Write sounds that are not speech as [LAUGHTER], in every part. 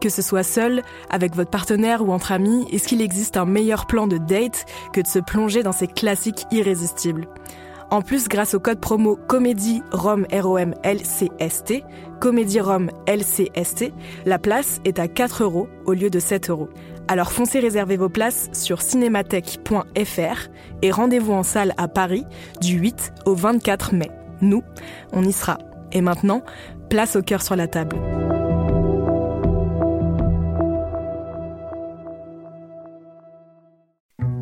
Que ce soit seul, avec votre partenaire ou entre amis, est-ce qu'il existe un meilleur plan de date que de se plonger dans ces classiques irrésistibles? En plus, grâce au code promo Comédie Rome ROM LCST, Comédie Rome LCST, la place est à 4 euros au lieu de 7 euros. Alors foncez réserver vos places sur cinémathèque.fr et rendez-vous en salle à Paris du 8 au 24 mai. Nous, on y sera. Et maintenant, place au cœur sur la table.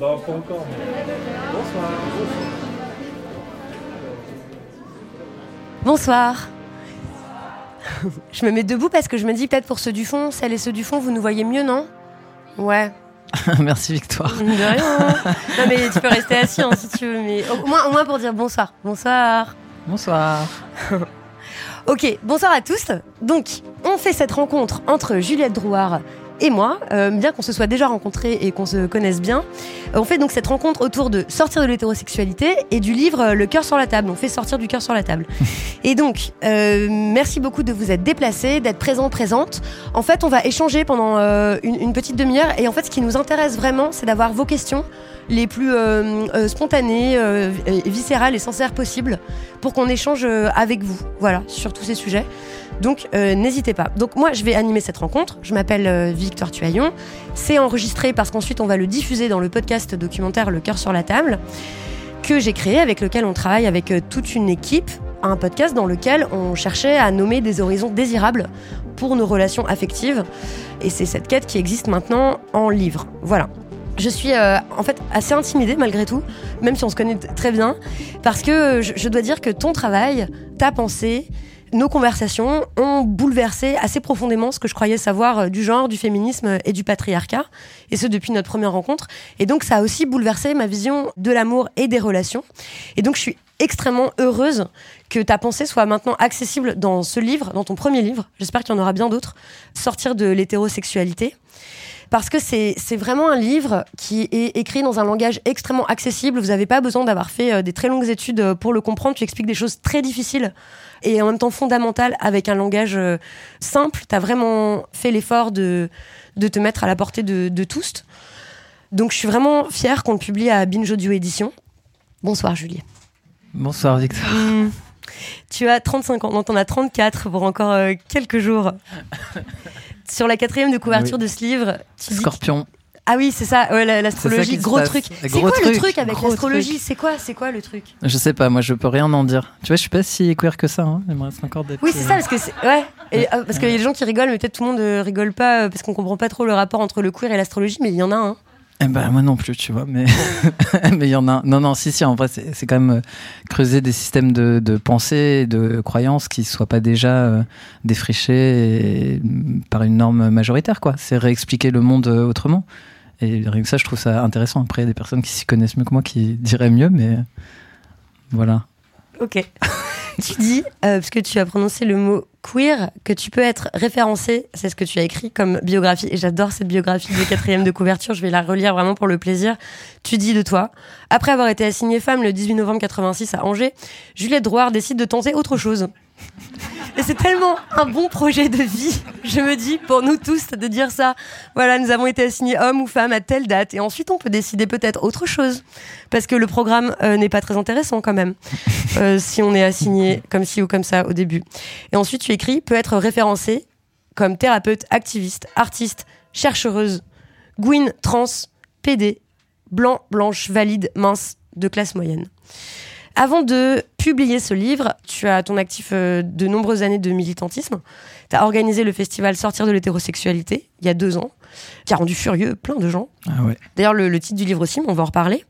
Bah, pas encore. Bonsoir. Bonsoir. je me mets debout parce que je me dis peut-être pour ceux du fond, celles et ceux du fond, vous nous voyez mieux, non? Ouais. [LAUGHS] Merci Victoire. De rien. non mais tu peux rester assis hein, si tu veux, mais au moins, au moins pour dire bonsoir. Bonsoir. Bonsoir. [LAUGHS] Ok, bonsoir à tous. Donc, on fait cette rencontre entre Juliette Drouard et moi, euh, bien qu'on se soit déjà rencontrés et qu'on se connaisse bien. On fait donc cette rencontre autour de sortir de l'hétérosexualité et du livre euh, Le cœur sur la table. On fait sortir du cœur sur la table. [LAUGHS] et donc, euh, merci beaucoup de vous être déplacés, d'être présents, présentes. En fait, on va échanger pendant euh, une, une petite demi-heure. Et en fait, ce qui nous intéresse vraiment, c'est d'avoir vos questions les plus spontanées, viscérales et sincères possibles pour qu'on échange avec vous, voilà, sur tous ces sujets. Donc euh, n'hésitez pas. Donc moi je vais animer cette rencontre. Je m'appelle euh, Victor Tuaillon. C'est enregistré parce qu'ensuite on va le diffuser dans le podcast documentaire Le cœur sur la table que j'ai créé avec lequel on travaille avec euh, toute une équipe. Un podcast dans lequel on cherchait à nommer des horizons désirables pour nos relations affectives. Et c'est cette quête qui existe maintenant en livre. Voilà. Je suis en fait assez intimidée malgré tout, même si on se connaît très bien, parce que je dois dire que ton travail, ta pensée, nos conversations ont bouleversé assez profondément ce que je croyais savoir euh, du genre, du féminisme et du patriarcat, et ce depuis notre première rencontre. Et donc ça a aussi bouleversé ma vision de l'amour et des relations. Et donc je suis extrêmement heureuse que ta pensée soit maintenant accessible dans ce livre, dans ton premier livre. J'espère qu'il y en aura bien d'autres. Sortir de l'hétérosexualité parce que c'est vraiment un livre qui est écrit dans un langage extrêmement accessible. Vous n'avez pas besoin d'avoir fait euh, des très longues études euh, pour le comprendre. Tu expliques des choses très difficiles et en même temps fondamentales avec un langage euh, simple. Tu as vraiment fait l'effort de, de te mettre à la portée de, de tous. Donc je suis vraiment fière qu'on le publie à Binge Audio Édition. Bonsoir Julie. Bonsoir Victor. Hmm. Tu as 35 ans, donc t'en as 34 pour encore euh, quelques jours. [LAUGHS] Sur la quatrième de couverture Oui. de ce livre, tu dis Scorpion. Ah oui, c'est ça, ouais, l'astrologie, gros passe. truc. C'est quoi le truc, avec l'astrologie. C'est quoi, c'est quoi le truc Je sais pas, moi je peux rien en dire. Tu vois, je suis pas si queer que ça. Hein. Il me reste encore des. Oui, c'est ça, parce que c'est ouais, et, euh, parce qu'il y a des gens qui rigolent, mais peut-être tout le monde euh, rigole pas euh, parce qu'on comprend pas trop le rapport entre le queer et l'astrologie, mais il y en a un. Eh ben, moi non plus, tu vois, mais [LAUGHS] mais il y en a. Non, non, si, si, en vrai, c'est quand même euh, creuser des systèmes de, de pensée et de croyances qui soient pas déjà euh, défrichés et, mm, par une norme majoritaire, quoi. C'est réexpliquer le monde euh, autrement. Et rien ça, je trouve ça intéressant. Après, il y a des personnes qui s'y connaissent mieux que moi qui diraient mieux, mais voilà. Ok. [LAUGHS] tu dis, euh, parce que tu as prononcé le mot queer, que tu peux être référencé, c'est ce que tu as écrit comme biographie, et j'adore cette biographie de quatrième de couverture, je vais la relire vraiment pour le plaisir. Tu dis de toi, après avoir été assignée femme le 18 novembre 86 à Angers, Juliette Drouard décide de tenter autre chose. Et c'est tellement un bon projet de vie, je me dis, pour nous tous, de dire ça. Voilà, nous avons été assignés homme ou femme à telle date, et ensuite on peut décider peut-être autre chose, parce que le programme euh, n'est pas très intéressant quand même, [LAUGHS] euh, si on est assigné comme ci ou comme ça au début. Et ensuite tu écris, peut être référencé comme thérapeute, activiste, artiste, chercheuse, gouine, trans, PD, blanc, blanche, valide, mince, de classe moyenne. Avant de publier ce livre, tu as à ton actif euh, de nombreuses années de militantisme. Tu as organisé le festival Sortir de l'hétérosexualité il y a deux ans, qui a rendu furieux plein de gens. Ah ouais. D'ailleurs, le, le titre du livre aussi, mais on va en reparler.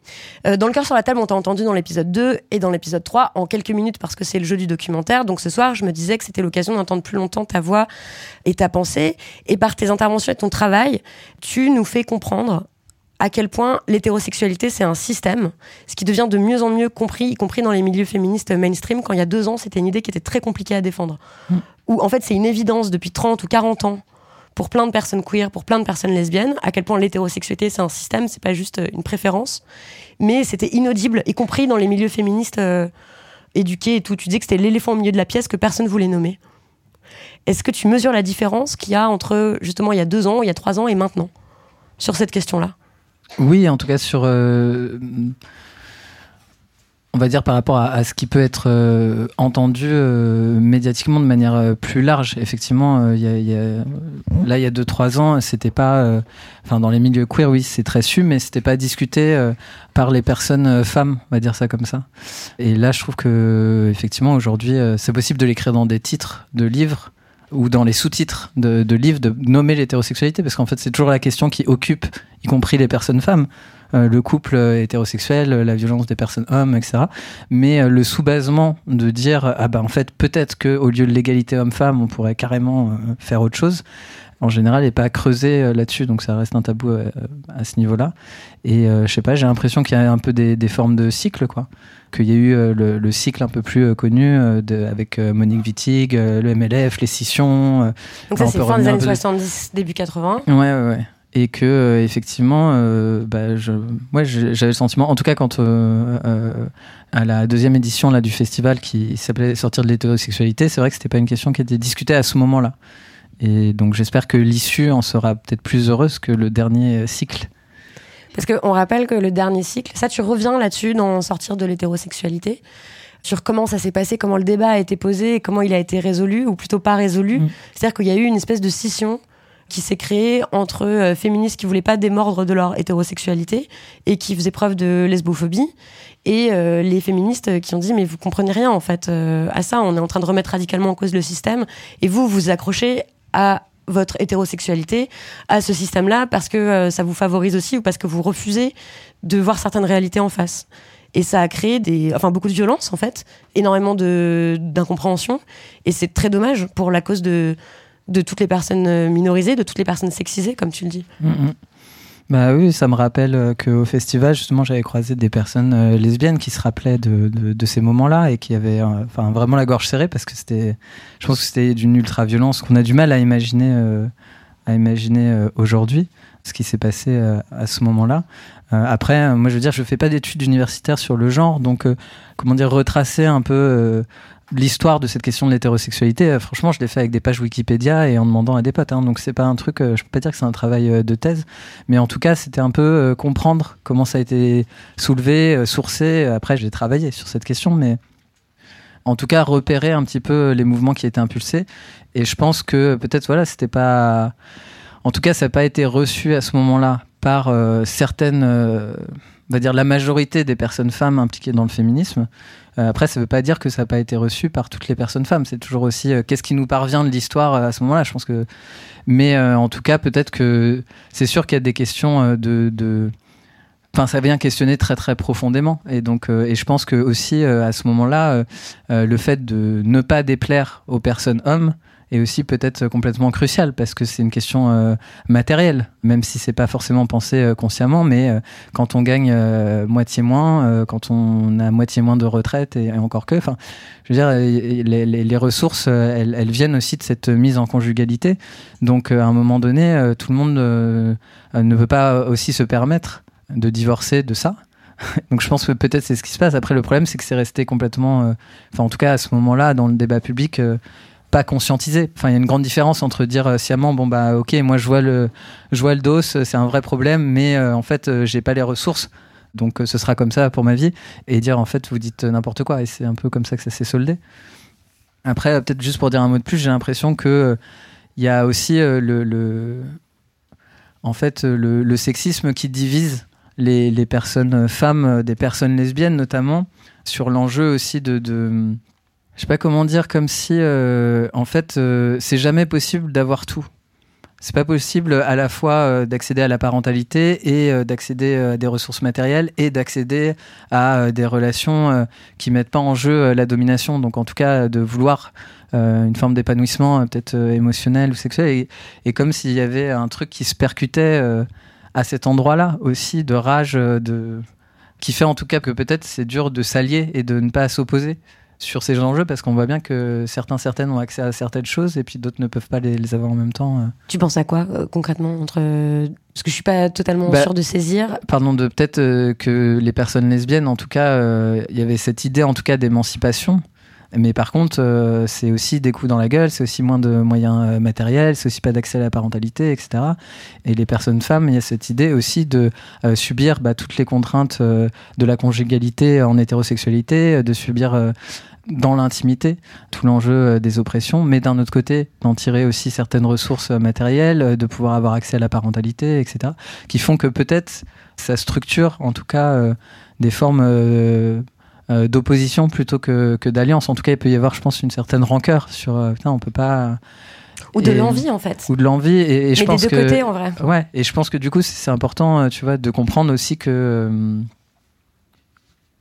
Euh, dans le cœur sur la table, on t'a entendu dans l'épisode 2 et dans l'épisode 3 en quelques minutes parce que c'est le jeu du documentaire. Donc ce soir, je me disais que c'était l'occasion d'entendre plus longtemps ta voix et ta pensée. Et par tes interventions et ton travail, tu nous fais comprendre à quel point l'hétérosexualité c'est un système, ce qui devient de mieux en mieux compris, y compris dans les milieux féministes mainstream. Quand il y a deux ans, c'était une idée qui était très compliquée à défendre. Mm. Où en fait c'est une évidence depuis 30 ou 40 ans pour plein de personnes queer, pour plein de personnes lesbiennes, à quel point l'hétérosexualité c'est un système, c'est pas juste euh, une préférence. Mais c'était inaudible, y compris dans les milieux féministes euh, éduqués et tout. Tu disais que c'était l'éléphant au milieu de la pièce que personne voulait nommer. Est-ce que tu mesures la différence qu'il y a entre justement il y a deux ans, il y a trois ans et maintenant sur cette question-là? Oui, en tout cas sur. euh, on va dire par rapport à, ce qui peut être euh, entendu euh, médiatiquement de manière plus large. Effectivement, là, il y a 2-3 ans, c'était pas. Enfin, dans les milieux queer, oui, c'est très su, mais c'était pas discuté par les personnes femmes, on va dire ça comme ça. Et là, je trouve que, effectivement, aujourd'hui, c'est possible de l'écrire dans des titres de livres ou dans les sous-titres de, livres, de nommer l'hétérosexualité, parce qu'en fait, c'est toujours la question qui occupe, y compris les personnes femmes. Euh, le couple hétérosexuel, la violence des personnes hommes, etc. Mais euh, le sous-basement de dire, ah ben en fait, peut-être que au lieu de l'égalité homme-femme, on pourrait carrément euh, faire autre chose. En général, n'est pas creusé euh, là-dessus, donc ça reste un tabou euh, à ce niveau-là. Et euh, je sais pas, j'ai l'impression qu'il y a un peu des, des formes de cycle, quoi. Qu'il y a eu le, le cycle un peu plus connu de, avec Monique Wittig, le MLF, les scissions. Donc ça c'est fin des années peu de- 70, début 80. Ouais, ouais, ouais. Et que euh, effectivement, euh, bah, je, ouais, j'ai- j'avais le sentiment, en tout cas quand euh, à la deuxième édition là du festival qui s'appelait Sortir de l'hétérosexualité, c'est vrai que c'était pas une question qui était discutée à ce moment-là. Et donc j'espère que l'issue en sera peut-être plus heureuse que le dernier euh, cycle. Parce qu'on rappelle que le dernier cycle, ça tu reviens là-dessus dans Sortir de l'hétérosexualité, sur comment ça s'est passé, comment le débat a été posé, et comment il a été résolu, ou plutôt pas résolu. Mm. C'est-à-dire qu'il y a eu une espèce de scission qui s'est créée entre euh, féministes qui voulaient pas démordre de leur hétérosexualité et qui faisaient preuve de lesbophobie et euh, les féministes qui ont dit mais vous comprenez rien en fait euh, à ça on est en train de remettre radicalement en cause le système et vous vous accrochez à votre hétérosexualité à ce système-là parce que euh, ça vous favorise aussi ou parce que vous refusez de voir certaines réalités en face. Et ça a créé des, enfin beaucoup de violence en fait, énormément d'incompréhension. Et c'est très dommage pour la cause de de toutes les personnes euh, minorisées, de toutes les personnes sexisées, comme tu le dis. Mhm. Bah oui, ça me rappelle euh, qu'au festival, justement, j'avais croisé des personnes euh, lesbiennes qui se rappelaient de, de, ces moments-là et qui avaient euh, vraiment la gorge serrée parce que c'était, je pense que c'était d'une ultra-violence qu'on a du mal à imaginer, aujourd'hui, ce qui s'est passé à ce moment-là. Après, moi, je veux dire, je fais pas d'études universitaires sur le genre, donc, comment dire, retracer un peu l'histoire de cette question de l'hétérosexualité, euh, franchement, je l'ai fait avec des pages Wikipédia et en demandant à des potes. hein. donc c'est pas un truc, euh, je peux pas dire que c'est un travail euh, de thèse, mais en tout cas, c'était un peu comprendre comment ça a été soulevé, sourcé. Après, j'ai travaillé sur cette question, mais en tout cas, repérer un petit peu les mouvements qui étaient impulsés. Et je pense que peut-être, voilà, c'était pas. En tout cas, ça n'a pas été reçu à ce moment-là par certaines, on va dire la majorité des personnes femmes impliquées dans le féminisme. Euh, après, ça ne veut pas dire que ça n'a pas été reçu par toutes les personnes femmes. C'est toujours aussi euh, qu'est-ce qui nous parvient de l'histoire euh, à ce moment-là. Je pense que, mais en tout cas, peut-être que c'est sûr qu'il y a des questions de, de... Enfin, ça vient questionner très très profondément, et donc, et je pense que aussi à ce moment-là, le fait de ne pas déplaire aux personnes hommes est aussi peut-être complètement crucial parce que c'est une question euh, matérielle, même si c'est pas forcément pensé euh, consciemment, mais euh, quand on gagne moitié moins, quand on a moitié moins de retraite et, et encore que, enfin, je veux dire, les, ressources, elles, viennent aussi de cette mise en conjugalité. Donc, à un moment donné, tout le monde ne veut pas aussi se permettre de divorcer de ça. [LAUGHS] Donc je pense que peut-être c'est ce qui se passe. Après le problème c'est que c'est resté complètement, enfin en tout cas à ce moment-là dans le débat public, pas conscientisé. Enfin il y a une grande différence entre dire euh, sciemment bon bah ok moi je vois le, je vois le dos, c'est un vrai problème, mais euh, en fait euh, j'ai pas les ressources. Donc euh, ce sera comme ça pour ma vie et dire en fait vous dites n'importe quoi et c'est un peu comme ça que ça s'est soldé. Après peut-être juste pour dire un mot de plus, j'ai l'impression que il y a aussi le, en fait le, sexisme qui divise les, personnes femmes, des personnes lesbiennes notamment, sur l'enjeu aussi de je sais pas comment dire, comme si euh, en fait euh, c'est jamais possible d'avoir tout. C'est pas possible à la fois euh, d'accéder à la parentalité et euh, d'accéder euh, à des ressources matérielles et d'accéder à euh, des relations euh, qui mettent pas en jeu euh, la domination. Donc en tout cas de vouloir euh, une forme d'épanouissement euh, peut-être euh, émotionnel ou sexuel et, et comme s'il y avait un truc qui se percutait euh, à cet endroit-là aussi de rage euh, de qui fait en tout cas que peut-être c'est dur de s'allier et de ne pas s'opposer sur ces enjeux parce qu'on voit bien que certains certaines ont accès à certaines choses et puis d'autres ne peuvent pas les, les avoir en même temps. euh. Tu penses à quoi euh, concrètement entre parce que je suis pas totalement Bah, sûre de saisir. Pardon de peut-être euh, que les personnes lesbiennes en tout cas euh, il y avait cette idée en tout cas d'émancipation mais par contre euh, c'est aussi des coups dans la gueule c'est aussi moins de moyens euh, matériels c'est aussi pas d'accès à la parentalité etc et les personnes femmes il y a cette idée aussi de euh, subir bah, toutes les contraintes de la conjugalité en hétérosexualité de subir dans l'intimité tout l'enjeu euh, des oppressions, mais d'un autre côté, d'en tirer aussi certaines ressources euh, matérielles, euh, de pouvoir avoir accès à la parentalité, etc., qui font que peut-être ça structure, en tout cas, euh, des formes euh, euh, d'opposition plutôt que, que d'alliance. En tout cas, il peut y avoir, je pense, une certaine rancœur sur, putain, on peut pas... Ou de l'envie en fait. Ou de l'envie, et, et je Mais pense des deux que... côtés en vrai. Ouais, et je pense que du coup, c'est important, tu vois, de comprendre aussi que.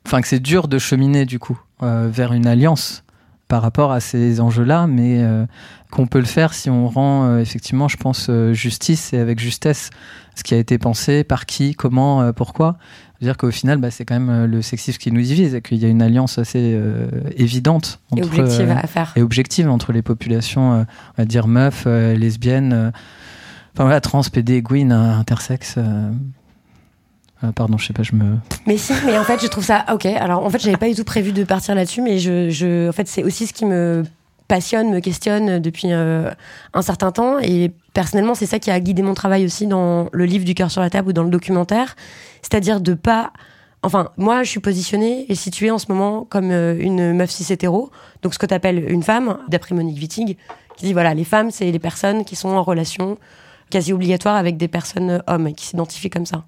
Enfin, que c'est dur de cheminer, du coup, euh, vers une alliance par rapport à ces enjeux-là, mais euh, qu'on peut le faire si on rend, euh, effectivement, je pense, justice et avec justesse ce qui a été pensé, par qui, comment, pourquoi. C'est-à-dire qu'au final, bah, c'est quand même le sexisme qui nous divise et qu'il y a une alliance assez évidente Et objective à faire. et objective entre les populations, on va dire meufs, lesbiennes, enfin voilà, trans, PD, gwyn, intersexes. Euh, pardon, je sais pas, je me. Mais si, mais en fait, je trouve ça ok. Alors, en fait, j'avais pas du tout prévu de partir là-dessus, mais je, je, en fait, c'est aussi ce qui me passionne, me questionne depuis euh, un certain temps. Et personnellement, c'est ça qui a guidé mon travail aussi dans le livre du cœur sur la table ou dans le documentaire, c'est-à-dire de pas. Enfin, moi, je suis positionnée et située en ce moment comme euh, une meuf cis hétéro, donc ce que tu appelles une femme, d'après Monique Wittig, qui dit voilà, les femmes, c'est les personnes qui sont en relation quasi obligatoire avec des personnes hommes et qui s'identifient comme ça.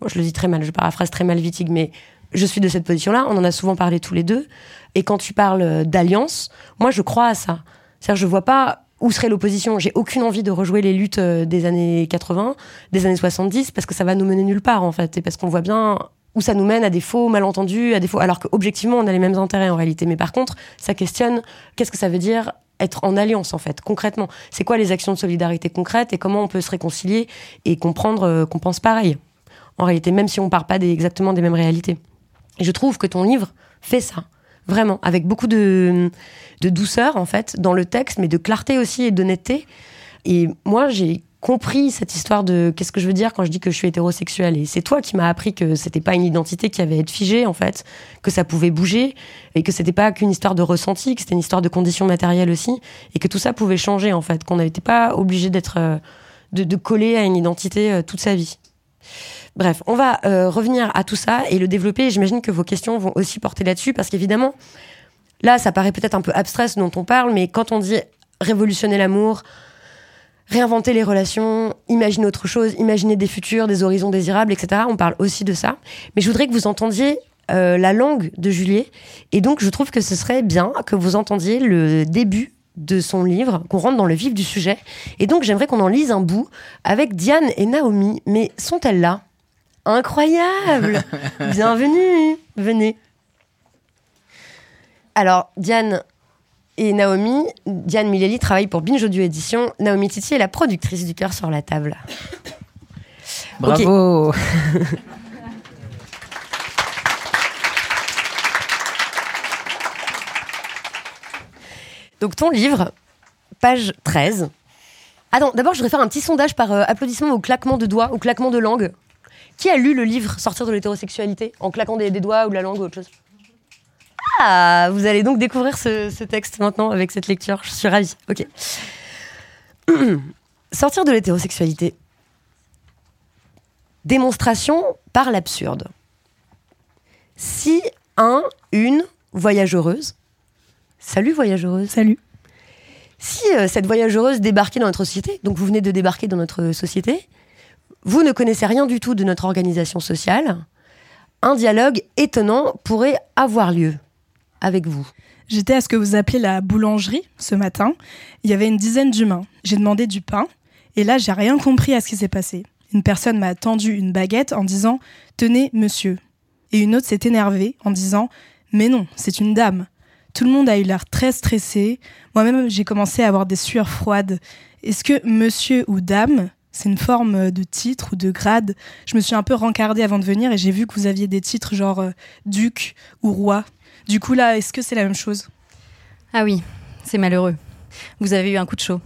Moi, je le dis très mal, je paraphrase très mal Wittig, mais je suis de cette position-là. On en a souvent parlé tous les deux. Et quand tu parles euh, d'alliance, moi, je crois à ça. C'est-à-dire, je vois pas où serait l'opposition. J'ai aucune envie de rejouer les luttes euh, des années 80, des années 70, parce que ça va nous mener nulle part, en fait. Et parce qu'on voit bien où ça nous mène à des faux malentendus, à des faux. Alors qu'objectivement, on a les mêmes intérêts en réalité. Mais par contre, ça questionne qu'est-ce que ça veut dire être en alliance en fait concrètement c'est quoi les actions de solidarité concrètes et comment on peut se réconcilier et comprendre euh, qu'on pense pareil en réalité, même si on part pas des, exactement des mêmes réalités. Et je trouve que ton livre fait ça, vraiment, avec beaucoup de, de douceur, en fait, dans le texte, mais de clarté aussi et d'honnêteté. Et moi, j'ai compris cette histoire de qu'est-ce que je veux dire quand je dis que je suis hétérosexuelle. Et c'est toi qui m'as appris que c'était pas une identité qui avait à être figée, en fait, que ça pouvait bouger, et que c'était pas qu'une histoire de ressenti, que c'était une histoire de conditions matérielles aussi, et que tout ça pouvait changer, en fait, qu'on n'était pas obligé d'être, euh, de, de coller à une identité euh, toute sa vie. Bref, on va euh, revenir à tout ça et le développer. J'imagine que vos questions vont aussi porter là-dessus parce qu'évidemment, là, ça paraît peut-être un peu abstrait ce dont on parle, mais quand on dit révolutionner l'amour, réinventer les relations, imaginer autre chose, imaginer des futurs, des horizons désirables, etc. On parle aussi de ça. Mais je voudrais que vous entendiez euh, la langue de Juliet. Et donc, je trouve que ce serait bien que vous entendiez le début de son livre, qu'on rentre dans le vif du sujet. Et donc, j'aimerais qu'on en lise un bout avec Diane et Naomi. Mais sont-elles là? Incroyable [LAUGHS] Bienvenue Venez. Alors, Diane et Naomi, Diane Mileli travaille pour Binge Audio Édition. Naomi Titi est la productrice du cœur sur la table. Bravo [LAUGHS] Donc ton livre, page 13. Attends, d'abord je voudrais faire un petit sondage par euh, applaudissement ou claquement de doigts ou claquement de langue. Qui a lu le livre Sortir de l'hétérosexualité en claquant des, des doigts ou de la langue ou autre chose Ah, vous allez donc découvrir ce, ce texte maintenant avec cette lecture. Je suis ravie. Ok. [CLEARS THROAT] Sortir de l'hétérosexualité. Démonstration par l'absurde. Si un, une voyageuse, salut voyageuse, Salut. si euh, cette voyageuse débarquait dans notre société, donc vous venez de débarquer dans notre société, vous ne connaissez rien du tout de notre organisation sociale, un dialogue étonnant pourrait avoir lieu avec vous. J'étais à ce que vous appelez la boulangerie ce matin. Il y avait une dizaine d'humains. J'ai demandé du pain et là, j'ai rien compris à ce qui s'est passé. Une personne m'a tendu une baguette en disant Tenez, monsieur. Et une autre s'est énervée en disant Mais non, c'est une dame. Tout le monde a eu l'air très stressé. Moi-même, j'ai commencé à avoir des sueurs froides. Est-ce que monsieur ou dame, c'est une forme de titre ou de grade Je me suis un peu rencardée avant de venir et j'ai vu que vous aviez des titres genre euh, duc ou roi. Du coup, là, est-ce que c'est la même chose? Ah oui, c'est malheureux. Vous avez eu un coup de chaud.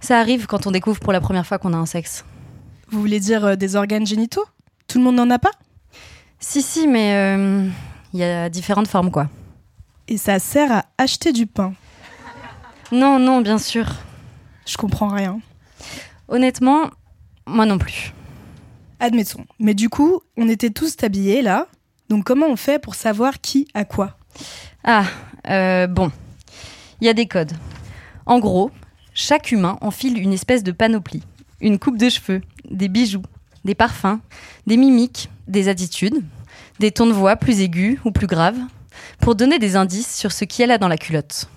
Ça arrive quand on découvre pour la première fois qu'on a un sexe. Vous voulez dire euh, des organes génitaux? Tout le monde n'en a pas? Si, si, mais euh, il y a différentes formes, quoi. Et ça sert à acheter du pain? Non, non, bien sûr. Je comprends rien. Honnêtement, moi non plus. Admettons. Mais du coup, on était tous habillés là. Donc comment on fait pour savoir qui a quoi? Ah, euh, bon. Il y a des codes. En gros, chaque humain enfile une espèce de panoplie. Une coupe de cheveux, des bijoux, des parfums, des mimiques, des attitudes, des tons de voix plus aigus ou plus graves, pour donner des indices sur ce qu'il y a là dans la culotte.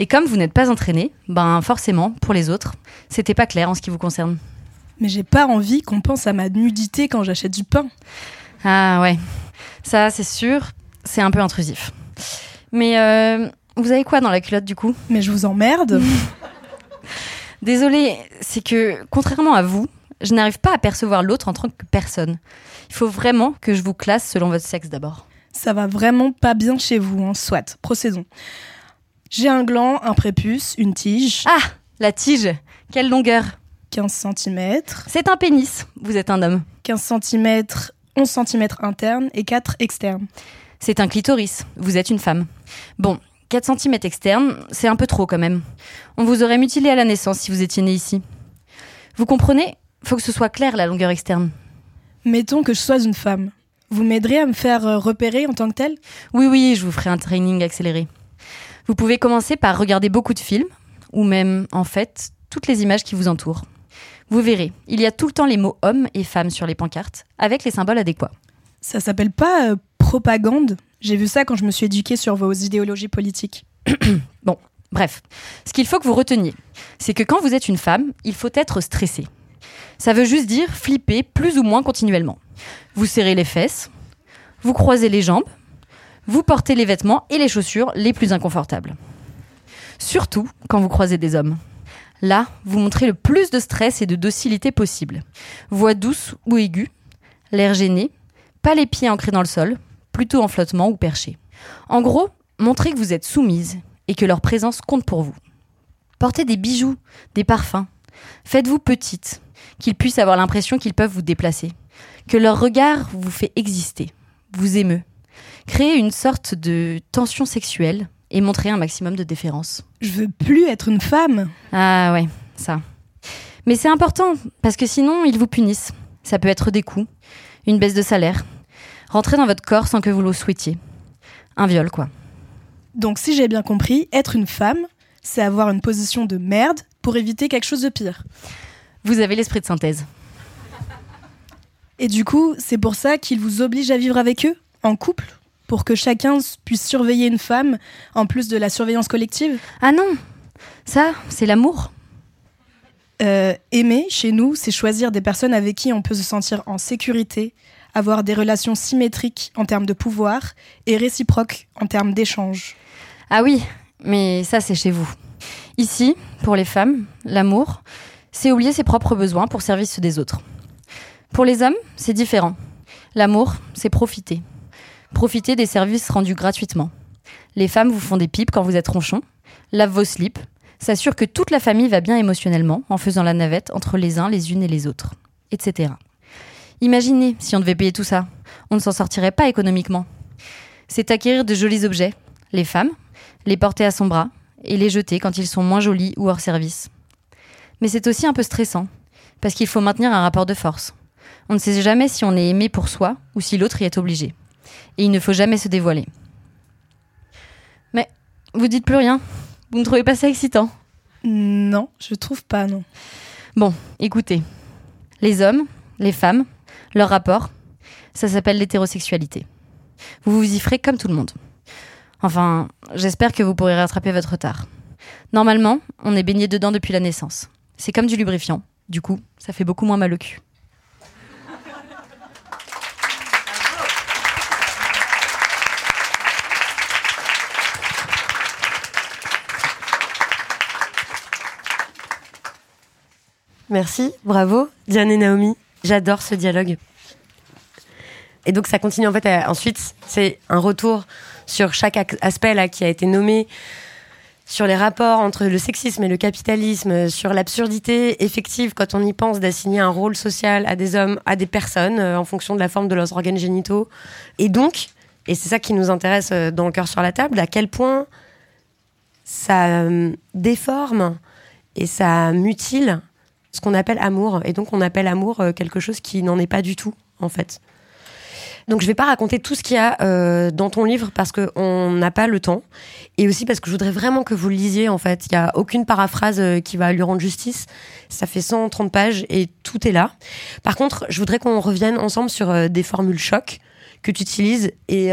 Et comme vous n'êtes pas entraîné, ben forcément, pour les autres, c'était pas clair en ce qui vous concerne. Mais j'ai pas envie qu'on pense à ma nudité quand j'achète du pain. Ah ouais, ça c'est sûr, c'est un peu intrusif. Mais euh, vous avez quoi dans la culotte du coup? Mais je vous emmerde [LAUGHS] Désolée, c'est que contrairement à vous, je n'arrive pas à percevoir l'autre en tant que personne. Il faut vraiment que je vous classe selon votre sexe d'abord. Ça va vraiment pas bien chez vous, hein. soit. Procédons. J'ai un gland, un prépuce, une tige, Ah, la tige Quelle longueur 15 cm, C'est un pénis, vous êtes un homme. 15 cm, 11 cm interne et 4 externes. C'est un clitoris, vous êtes une femme. Bon, 4 cm externes, c'est un peu trop quand même. On vous aurait mutilé à la naissance si vous étiez né ici. Vous comprenez? Faut que ce soit clair la longueur externe. Mettons que je sois une femme. Vous m'aiderez à me faire euh, repérer en tant que telle? Oui, oui, je vous ferai un training accéléré. Vous pouvez commencer par regarder beaucoup de films, ou même, en fait, toutes les images qui vous entourent. Vous verrez, il y a tout le temps les mots hommes et femmes sur les pancartes, avec les symboles adéquats. Ça s'appelle pas euh, propagande? J'ai vu ça quand je me suis éduquée sur vos idéologies politiques. [COUGHS] Bon, bref. Ce qu'il faut que vous reteniez, c'est que quand vous êtes une femme, il faut être stressé. Ça veut juste dire flipper plus ou moins continuellement. Vous serrez les fesses, vous croisez les jambes, vous portez les vêtements et les chaussures les plus inconfortables. Surtout quand vous croisez des hommes. Là, vous montrez le plus de stress et de docilité possible. Voix douce ou aiguë, l'air gêné, pas les pieds ancrés dans le sol, plutôt en flottement ou perché. En gros, montrez que vous êtes soumise et que leur présence compte pour vous. Portez des bijoux, des parfums. Faites-vous petite, qu'ils puissent avoir l'impression qu'ils peuvent vous déplacer. Que leur regard vous fait exister, vous émeut. Créez une sorte de tension sexuelle et montrez un maximum de déférence. Je veux plus être une femme. Ah ouais, ça. Mais c'est important, parce que sinon, ils vous punissent. Ça peut être des coups, une baisse de salaire, rentrer dans votre corps sans que vous le souhaitiez. Un viol, quoi. Donc si j'ai bien compris, être une femme, c'est avoir une position de merde pour éviter quelque chose de pire. Vous avez l'esprit de synthèse. Et du coup, c'est pour ça qu'ils vous obligent à vivre avec eux, en couple, pour que chacun puisse surveiller une femme, en plus de la surveillance collective Ah non Ça, c'est l'amour. Euh, aimer, chez nous, c'est choisir des personnes avec qui on peut se sentir en sécurité, avoir des relations symétriques en termes de pouvoir et réciproques en termes d'échange. Ah oui, mais ça, c'est chez vous. Ici, pour les femmes, l'amour, c'est oublier ses propres besoins pour servir ceux des autres. Pour les hommes, c'est différent. L'amour, c'est profiter. Profiter des services rendus gratuitement. Les femmes vous font des pipes quand vous êtes ronchon, lavent vos slips, s'assurent que toute la famille va bien émotionnellement en faisant la navette entre les uns, les unes et les autres, etc. Imaginez si on devait payer tout ça. On ne s'en sortirait pas économiquement. C'est acquérir de jolis objets, les femmes, les porter à son bras et les jeter quand ils sont moins jolis ou hors service. Mais c'est aussi un peu stressant, parce qu'il faut maintenir un rapport de force. On ne sait jamais si on est aimé pour soi ou si l'autre y est obligé. Et il ne faut jamais se dévoiler. Mais vous dites plus rien Vous ne trouvez pas ça excitant Non, je trouve pas, non. Bon, écoutez. Les hommes, les femmes, leur rapport, ça s'appelle l'hétérosexualité. Vous vous y ferez comme tout le monde. Enfin, j'espère que vous pourrez rattraper votre retard. Normalement, on est baigné dedans depuis la naissance. C'est comme du lubrifiant. Du coup, ça fait beaucoup moins mal au cul. Merci, bravo, Diane et Naomi. J'adore ce dialogue. Et donc ça continue en fait. ensuite, c'est un retour sur chaque aspect là qui a été nommé, sur les rapports entre le sexisme et le capitalisme, sur l'absurdité effective quand on y pense d'assigner un rôle social à des hommes, à des personnes euh, en fonction de la forme de leurs organes génitaux. Et donc, et c'est ça qui nous intéresse euh, dans le cœur sur la table, à quel point ça euh, déforme et ça mutile ce qu'on appelle amour. Et donc, on appelle amour euh, quelque chose qui n'en est pas du tout, en fait. Donc, je vais pas raconter tout ce qu'il y a euh, dans ton livre parce qu'on n'a pas le temps. Et aussi parce que je voudrais vraiment que vous le lisiez, en fait. Il n'y a aucune paraphrase euh, qui va lui rendre justice. Ça fait 130 pages et tout est là. Par contre, je voudrais qu'on revienne ensemble sur des formules chocs que tu utilises et,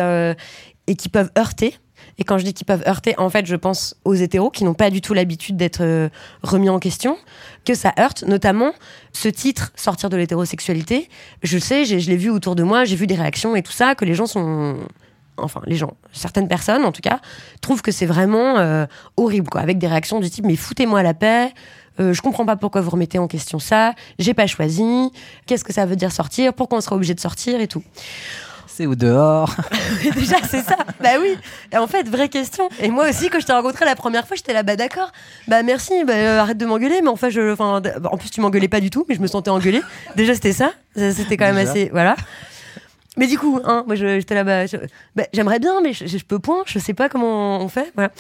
et qui peuvent heurter. Et quand je dis qu'ils peuvent heurter, en fait, je pense aux hétéros qui n'ont pas du tout l'habitude d'être remis en question, que ça heurte, notamment ce titre, sortir de l'hétérosexualité. Je sais, je l'ai vu autour de moi, j'ai vu des réactions et tout ça, que les gens sont. Enfin, les gens, certaines personnes en tout cas, trouvent que c'est vraiment euh, horrible, quoi, avec des réactions du type mais foutez-moi la paix, euh, je comprends pas pourquoi vous remettez en question ça, j'ai pas choisi, qu'est-ce que ça veut dire sortir, pourquoi on sera obligé de sortir et tout. C'est au dehors. [LAUGHS] Mais déjà, c'est ça. Bah oui. Et en fait, vraie question. Et moi aussi, quand je t'ai rencontré la première fois, j'étais là, bah d'accord. Bah merci, bah, euh, arrête de m'engueuler. Mais enfin, je, enfin, d- en plus, tu m'engueulais pas du tout, mais je me sentais engueulée. Déjà, c'était ça. Ça, C'était quand même Déjà. assez, voilà. Mais du coup, hein, moi, j'étais là, bah, bah, j'aimerais bien, mais je, je peux point. Je sais pas comment on fait. Voilà.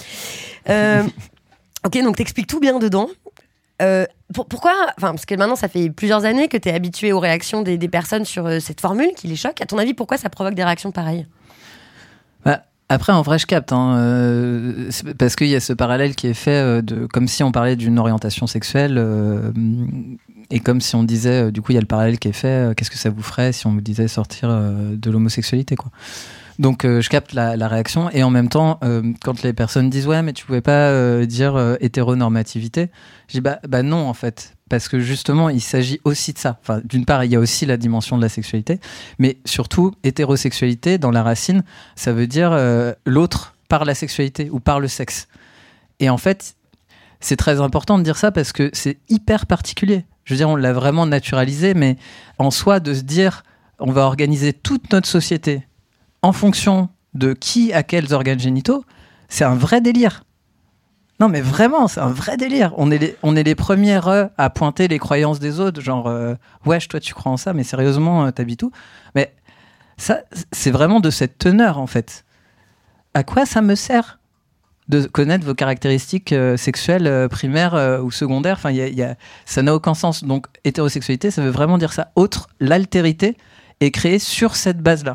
Euh, [LAUGHS] ok, donc t'expliques tout bien dedans. Euh, pour- pourquoi Enfin, parce que maintenant, ça fait plusieurs années que tu es habitué aux réactions des, personnes sur euh, cette formule qui les choque. À ton avis, pourquoi ça provoque des réactions pareilles? Bah, après, en vrai, je capte, hein, euh, parce qu'il y a ce parallèle qui est fait comme si on parlait d'une orientation sexuelle, et comme si on disait, du coup, il y a le parallèle qui est fait, qu'est-ce que ça vous ferait si on vous disait sortir de l'homosexualité, quoi? Donc, euh, je capte la, réaction, et en même temps, euh, quand les personnes disent, ouais, mais tu pouvais pas euh, dire hétéronormativité, je dis, bah, bah non, en fait, parce que justement, il s'agit aussi de ça. Enfin, d'une part, il y a aussi la dimension de la sexualité, mais surtout, hétérosexualité, dans la racine, ça veut dire l'autre par la sexualité ou par le sexe. Et en fait, c'est très important de dire ça parce que c'est hyper particulier. Je veux dire, on l'a vraiment naturalisé, mais en soi, de se dire, on va organiser toute notre société en fonction de qui a quels organes génitaux, c'est un vrai délire. Non, mais vraiment, c'est un vrai délire. On est les, on est les premières euh, à pointer les croyances des autres, genre, euh, wesh, toi, tu crois en ça, mais sérieusement, euh, t'habites où? Mais ça, c'est vraiment de cette teneur, en fait. À quoi ça me sert de connaître vos caractéristiques euh, sexuelles primaires ou secondaires? Enfin, y y a- ça n'a aucun sens. Donc, hétérosexualité, ça veut vraiment dire ça. Autre, l'altérité est créée sur cette base-là.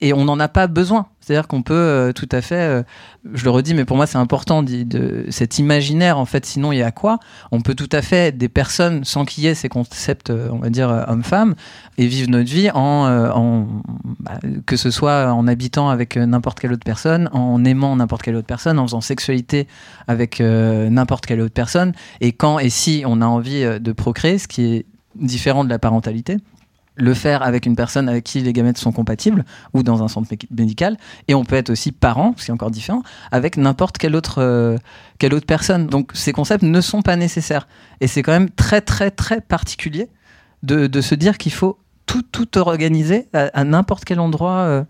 Et on n'en a pas besoin. C'est-à-dire qu'on peut euh, tout à fait, euh, je le redis, mais pour moi c'est important, de, cet imaginaire en fait, sinon il y a quoi? On peut tout à fait des personnes sans qu'il y ait ces concepts, euh, on va dire homme-femme, et vivre notre vie en, en bah, que ce soit en habitant avec n'importe quelle autre personne, en aimant n'importe quelle autre personne, en faisant sexualité avec n'importe quelle autre personne, et quand et si on a envie de procréer, ce qui est différent de la parentalité le faire avec une personne avec qui les gamètes sont compatibles ou dans un centre médical et on peut être aussi parent ce qui est encore différent avec n'importe quelle autre euh, quelle autre personne. Donc ces concepts ne sont pas nécessaires. Et c'est quand même très très très particulier de, de se dire qu'il faut tout, tout organiser à, n'importe quel endroit euh,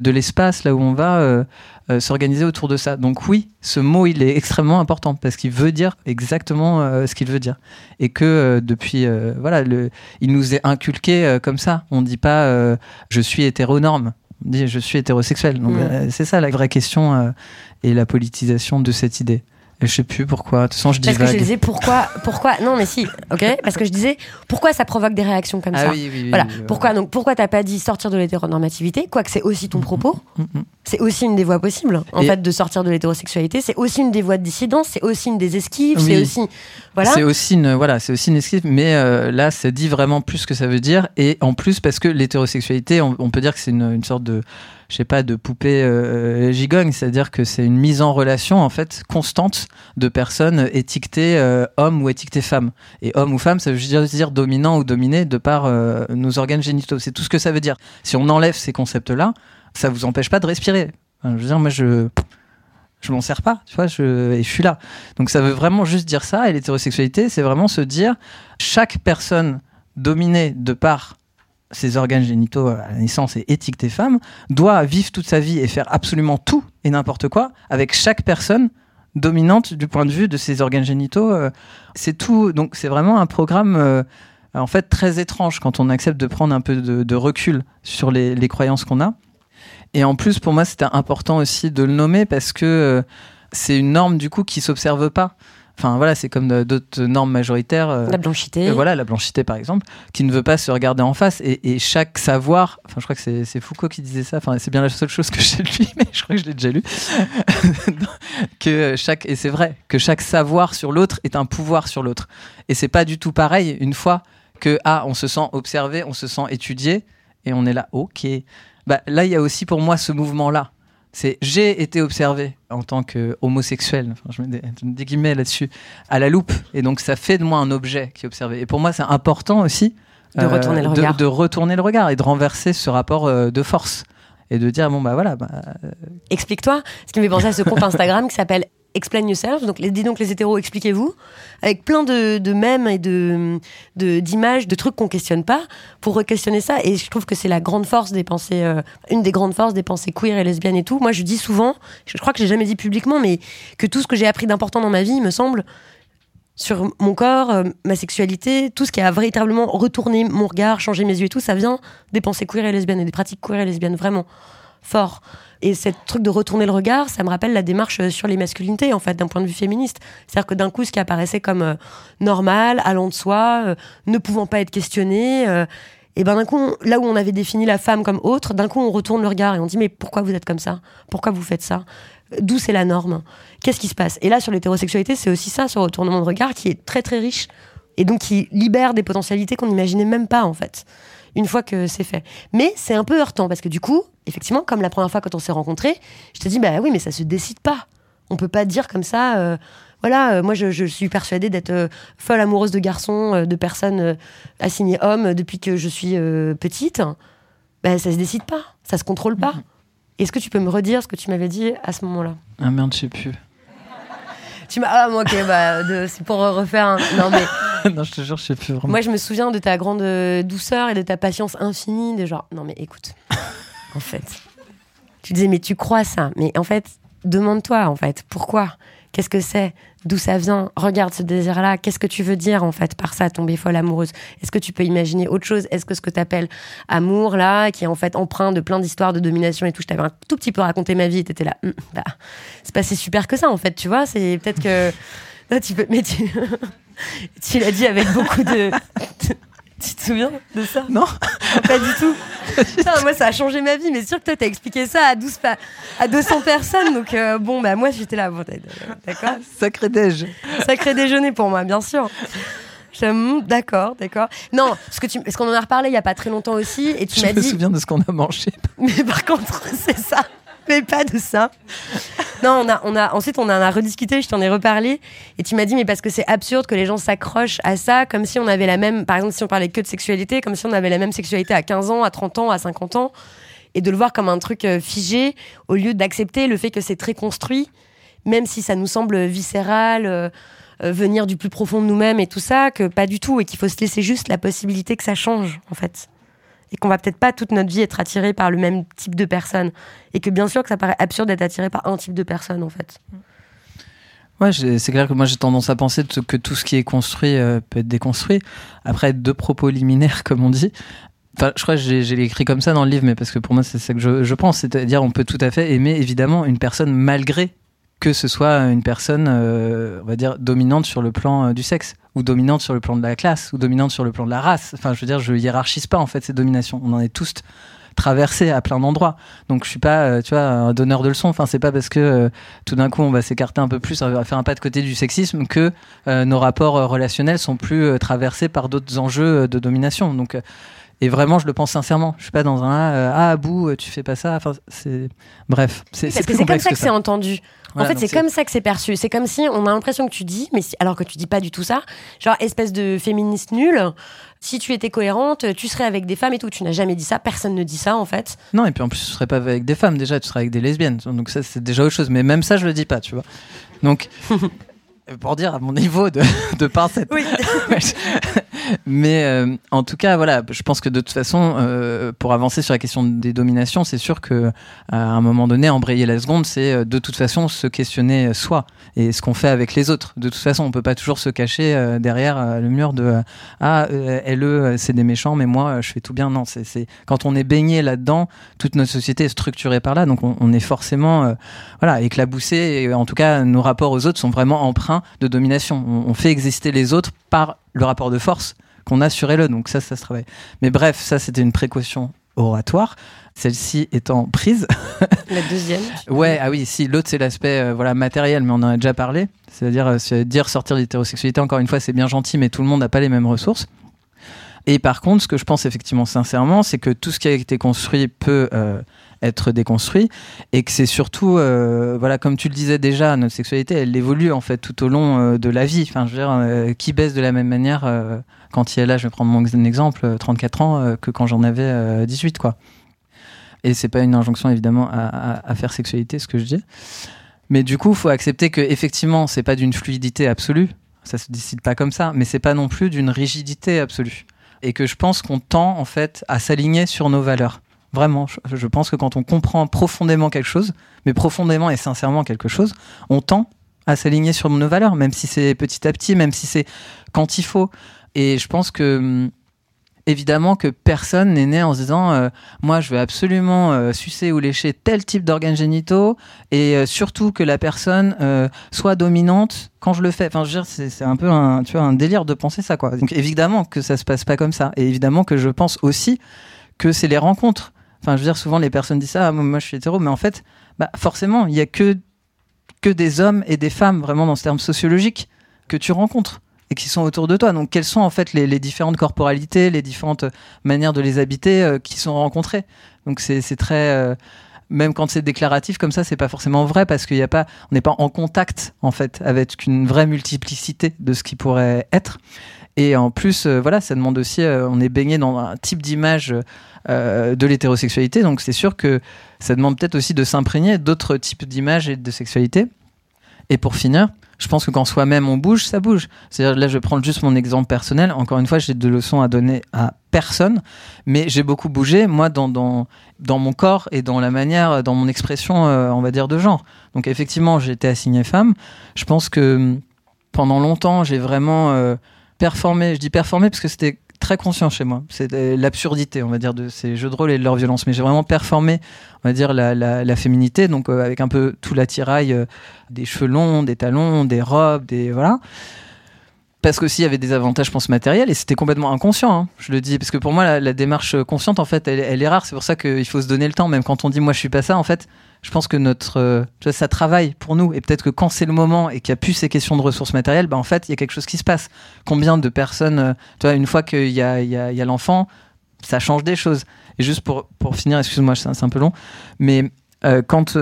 de l'espace là où on va euh, euh, s'organiser autour de ça. Donc oui, ce mot il est extrêmement important parce qu'il veut dire exactement ce qu'il veut dire et que depuis voilà le, il nous est inculqué comme ça. On dit pas je suis hétéronorme, on dit je suis hétérosexuel. Donc c'est ça la vraie question et la politisation de cette idée. Je sais plus pourquoi. De toute façon, je Parce que je disais pourquoi, pourquoi. Non, mais si, ok? Parce que je disais pourquoi ça provoque des réactions comme ah ça. Oui, oui, voilà. pourquoi donc pourquoi t'as pas dit sortir de l'hétéronormativité, quoique c'est aussi ton propos? Mm, c'est aussi une des voies possibles. En fait, de sortir de l'hétérosexualité, c'est aussi une des voies de dissidence. C'est aussi une des esquives. C'est aussi C'est aussi une voilà, c'est aussi une esquive. Mais euh, là, ça dit vraiment plus ce que ça veut dire. Et en plus, parce que l'hétérosexualité, on, peut dire que c'est une, sorte de je sais pas, de poupée euh, gigogne, c'est-à-dire que c'est une mise en relation en fait constante de personnes étiquetées euh, hommes ou étiquetées femmes. Et homme ou femme, ça veut juste dire dominant ou dominé de par euh, nos organes génitaux. C'est tout ce que ça veut dire. Si on enlève ces concepts-là, ça vous empêche pas de respirer. je veux dire, moi je je m'en sers pas, tu vois, je, et je suis là. Donc ça veut vraiment juste dire ça. Et l'hétérosexualité, c'est vraiment se dire chaque personne dominée de par ses organes génitaux à la naissance et étiquetée femme, doit vivre toute sa vie et faire absolument tout et n'importe quoi avec chaque personne dominante du point de vue de ses organes génitaux. Euh, c'est tout. Donc c'est vraiment un programme euh, en fait très étrange quand on accepte de prendre un peu de, recul sur les, croyances qu'on a. Et en plus, pour moi, c'était important aussi de le nommer parce que euh, c'est une norme du coup qui s'observe pas. Enfin voilà, c'est comme d'autres normes majoritaires. Euh, la blanchité. Euh, voilà, la blanchité par exemple, qui ne veut pas se regarder en face. Et, chaque savoir, enfin je crois que c'est Foucault qui disait ça, enfin c'est bien la seule chose que j'ai lu, [LAUGHS] mais je crois que je l'ai déjà lu, [LAUGHS] que chaque, et c'est vrai, que chaque savoir sur l'autre est un pouvoir sur l'autre. Et c'est pas du tout pareil une fois que, ah, on se sent observé, on se sent étudié, et on est là, ok. Bah, là, il y a aussi pour moi ce mouvement-là c'est j'ai été observé en tant que homosexuel, enfin, je mets des, guillemets là-dessus, à la loupe. Et donc ça fait de moi un objet qui est observé. Et pour moi, c'est important aussi de, retourner le euh, regard. De, retourner le regard et de renverser ce rapport euh, de force. Et de dire, bon, bah voilà. Bah, euh, Explique-toi. Ce qui me fait penser à ce compte Instagram qui s'appelle Explain Yourself, donc dis donc les hétéros, expliquez-vous, avec plein de, mèmes et de d'images, de, trucs qu'on questionne pas, pour re-questionner ça. Et je trouve que c'est la grande force des pensées, euh, une des grandes forces des pensées queer et lesbiennes et tout. Moi, je dis souvent, je crois que j'ai jamais dit publiquement, mais que tout ce que j'ai appris d'important dans ma vie, me semble, sur mon corps, euh, ma sexualité, tout ce qui a véritablement retourné mon regard, changé mes yeux et tout, ça vient des pensées queer et lesbiennes et des pratiques queer et lesbiennes, vraiment fort. Et ce truc de retourner le regard, ça me rappelle la démarche euh, sur les masculinités, en fait, d'un point de vue féministe. C'est-à-dire que d'un coup, ce qui apparaissait comme euh, normal, allant de soi, euh, ne pouvant pas être questionné, et ben d'un coup, là où on avait défini la femme comme autre, d'un coup, on retourne le regard et on dit mais pourquoi vous êtes comme ça? Pourquoi vous faites ça? D'où c'est la norme? Qu'est-ce qui se passe? Et là, sur l'hétérosexualité, c'est aussi ça, ce retournement de regard qui est très très riche et donc qui libère des potentialités qu'on n'imaginait même pas, en fait une fois que c'est fait. Mais c'est un peu heurtant parce que du coup, effectivement, comme la première fois quand on s'est rencontrés, je te dis bah oui, mais ça se décide pas. On peut pas dire comme ça. Euh, voilà, euh, moi je, suis persuadée d'être euh, folle amoureuse de garçons, de personnes assignées hommes depuis que je suis petite. Bah, ça se décide pas, ça se contrôle pas. Mhm. Est-ce que tu peux me redire ce que tu m'avais dit à ce moment-là? Ah merde, je sais plus. Tu m'as. Ah, ok, bah, c'est pour refaire un. Non, mais. [LAUGHS] non, je te jure, je sais plus vraiment. Moi, je me souviens de ta grande euh, douceur et de ta patience infinie, de genre, non, mais écoute, [LAUGHS] en fait. Tu disais, mais tu crois ça. Mais en fait, demande-toi, en fait, pourquoi? Qu'est-ce que c'est? D'où ça vient? Regarde ce désir-là. Qu'est-ce que tu veux dire en fait par ça, tomber folle amoureuse? Est-ce que tu peux imaginer autre chose? Est-ce que ce que tu appelles amour là, qui est en fait empreint de plein d'histoires de domination et tout, je t'avais un tout petit peu raconté ma vie, et t'étais là, hum, bah, c'est pas si super que ça en fait, tu vois C'est peut-être que [LAUGHS] tu peux, mais tu, [LAUGHS] tu l'as dit avec beaucoup de, [LAUGHS] Tu te souviens de ça Non. Pas du tout. Putain, moi, ça a changé ma vie, mais sûr que toi, t'as expliqué ça à, 12 pa- à 200 personnes. Donc, euh, bon, bah, moi, j'étais là. Bon, d'accord Sacré déj. Sacré déjeuner pour moi, bien sûr. D'accord, d'accord. Non, parce que tu, parce qu'on en a reparlé il y a pas très longtemps aussi, et tu Je m'as me dit. souviens de ce qu'on a mangé. Mais par contre, [LAUGHS] c'est ça. Mais pas de ça. Non, on a, on a, ensuite, on en a rediscuté, je t'en ai reparlé. Et tu m'as dit, mais parce que c'est absurde que les gens s'accrochent à ça, comme si on avait la même. Par exemple, si on parlait que de sexualité, comme si on avait la même sexualité à 15 ans, à 30 ans, à 50 ans. Et de le voir comme un truc euh, figé, au lieu d'accepter le fait que c'est très construit, même si ça nous semble viscéral. euh, euh, venir du plus profond de nous-mêmes et tout ça, que pas du tout, et qu'il faut se laisser juste la possibilité que ça change, en fait et qu'on va peut-être pas toute notre vie être attiré par le même type de personne et que bien sûr que ça paraît absurde d'être attiré par un type de personne en fait. Ouais, j'ai- c'est clair que moi j'ai tendance à penser que tout ce qui est construit euh, peut être déconstruit. Après, deux propos liminaires, comme on dit. Enfin, je crois que j'ai j'ai écrit comme ça dans le livre, mais parce que pour moi c'est ça que je, je pense. C'est-à-dire, on peut tout à fait aimer évidemment une personne malgré que ce soit une personne, euh, va dire, dominante sur le plan euh, du sexe, ou dominante sur le plan de la classe, ou dominante sur le plan de la race. Enfin, je veux dire, je hiérarchise pas en fait ces dominations. On en est tous traversés à plein d'endroits. Donc je suis pas, euh, tu vois, un donneur de leçons. Enfin, c'est pas parce que tout d'un coup on va s'écarter un peu plus, on va faire un pas de côté du sexisme que nos rapports relationnels sont plus traversés par d'autres enjeux de domination. Donc et vraiment, je le pense sincèrement. Je suis pas dans un euh, ah à bout, euh, tu fais pas ça. Enfin, c'est bref, c'est c'est comme ça que, que c'est entendu. Voilà, en fait, c'est comme ça que c'est perçu. C'est comme si on a l'impression que tu dis, mais si- alors que tu dis pas du tout ça. Genre espèce de féministe nulle. Si tu étais cohérente, tu serais avec des femmes et tout. Tu n'as jamais dit ça. Personne ne dit ça en fait. Non, et puis en plus, tu serais pas avec des femmes déjà, tu serais avec des lesbiennes. Donc ça, c'est déjà autre chose. Mais même ça, je le dis pas, tu vois. Donc, [LAUGHS] pour dire à mon niveau de, de pincette. Oui. [LAUGHS] Mais euh, en tout cas, voilà, je pense que de toute façon, euh, pour avancer sur la question des dominations, c'est sûr que à un moment donné, embrayer la seconde, c'est euh, de toute façon se questionner euh, soi et ce qu'on fait avec les autres. De toute façon, on peut pas toujours se cacher euh, derrière euh, le mur de ah elle c'est des méchants, mais moi je fais tout bien. Non, c'est quand on est baigné là-dedans, toute notre société est structurée par là, donc on, on est forcément voilà éclaboussé. Et en tout cas, nos rapports aux autres sont vraiment empreints de domination. On, on fait exister les autres par le rapport de force qu'on a sur elle. Donc ça, ça se travaille. Mais bref, ça c'était une précaution oratoire. Celle-ci étant prise. [LAUGHS] La deuxième. Ouais, ah oui, si l'autre c'est l'aspect euh, voilà matériel, mais on en a déjà parlé. C'est-à-dire euh, dire sortir de l'hétérosexualité. Encore une fois, c'est bien gentil, mais tout le monde n'a pas les mêmes ressources. Et par contre, ce que je pense effectivement sincèrement, c'est que tout ce qui a été construit peut euh, être déconstruit et que c'est surtout, euh, voilà, comme tu le disais déjà, notre sexualité, elle évolue en fait tout au long euh, de la vie. Enfin, je veux dire, euh, qui baisse de la même manière quand il est là, je vais prendre mon exemple, euh, 34 ans, que quand j'en avais euh, 18, quoi. Et c'est pas une injonction évidemment à, à- faire sexualité, ce que je dis. Mais du coup, faut accepter que effectivement, c'est pas d'une fluidité absolue. Ça se décide pas comme ça, mais c'est pas non plus d'une rigidité absolue. Et que je pense qu'on tend en fait à s'aligner sur nos valeurs. Vraiment, je, pense que quand on comprend profondément quelque chose, mais profondément et sincèrement quelque chose, on tend à s'aligner sur nos valeurs, même si c'est petit à petit, même si c'est quand il faut. Et je pense que hum, évidemment que personne n'est né en se disant euh, moi je veux absolument euh, sucer ou lécher tel type d'organes génitaux et euh, surtout que la personne soit dominante quand je le fais. Enfin, je veux dire, c'est un peu un, tu vois, un délire de penser ça, quoi. Donc, évidemment que ça se passe pas comme ça. Et évidemment que je pense aussi que c'est les rencontres. Enfin, je veux dire, souvent les personnes disent ça, Ah, moi je suis hétéro, mais en fait, bah, forcément, il y a que, que des hommes et des femmes, vraiment dans ce terme sociologique, que tu rencontres et qui sont autour de toi. Donc, quelles sont en fait les, différentes corporalités, les différentes manières de les habiter euh, qui sont rencontrées? Donc, c'est très. euh, même quand c'est déclaratif comme ça, c'est pas forcément vrai parce qu'il a pas, on n'est pas en contact en fait avec une vraie multiplicité de ce qui pourrait être. Et en plus, euh, voilà, ça demande aussi, euh, on est baigné dans un type d'image euh, de l'hétérosexualité, donc c'est sûr que ça demande peut-être aussi de s'imprégner d'autres types d'images et de sexualité. Et pour finir, je pense que quand soi-même on bouge, ça bouge. C'est-à-dire, là, je vais prendre juste mon exemple personnel. Encore une fois, j'ai de leçons à donner à personne, mais j'ai beaucoup bougé, moi, dans, dans, dans mon corps et dans la manière, dans mon expression, on va dire, de genre. Donc, effectivement, j'ai été assignée femme. Je pense que hum, pendant longtemps, j'ai vraiment performé. Je dis performé parce que c'était très conscient chez moi. C'était l'absurdité, on va dire, de ces jeux de rôle et de leur violence. Mais j'ai vraiment performé, on va dire, la, la, féminité, donc euh, avec un peu tout l'attirail euh, des cheveux longs, des talons, des robes, des voilà. parce qu'aussi il y avait des avantages, je pense, matériels, et c'était complètement inconscient, hein, je le dis, parce que pour moi, la, la démarche consciente, en fait, elle, elle est rare, c'est pour ça qu'il faut se donner le temps, même quand on dit, moi, je suis pas ça, en fait, je pense que notre, euh, ça travaille pour nous, et peut-être que quand c'est le moment et qu'il n'y a plus ces questions de ressources matérielles, bah, en fait, il y a quelque chose qui se passe. Combien de personnes, euh, tu vois, une fois qu'il y a, y y a l'enfant, ça change des choses. Et juste pour, pour finir, excuse-moi, c'est un, peu long, mais euh, quand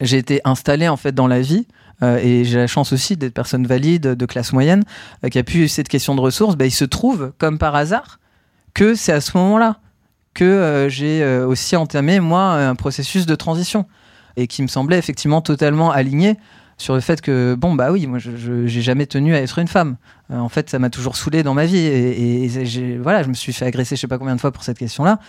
j'ai été installé, en fait, dans la vie, et j'ai la chance aussi d'être personne valide de classe moyenne qui a pu cette question de ressources, bah, il se trouve comme par hasard que c'est à ce moment-là que euh, j'ai euh, aussi entamé moi un processus de transition et qui me semblait effectivement totalement aligné sur le fait que bon bah oui moi je j'ai jamais tenu à être une femme. Euh, en fait ça m'a toujours saoulé dans ma vie et, voilà je me suis fait agresser je sais pas combien de fois pour cette question là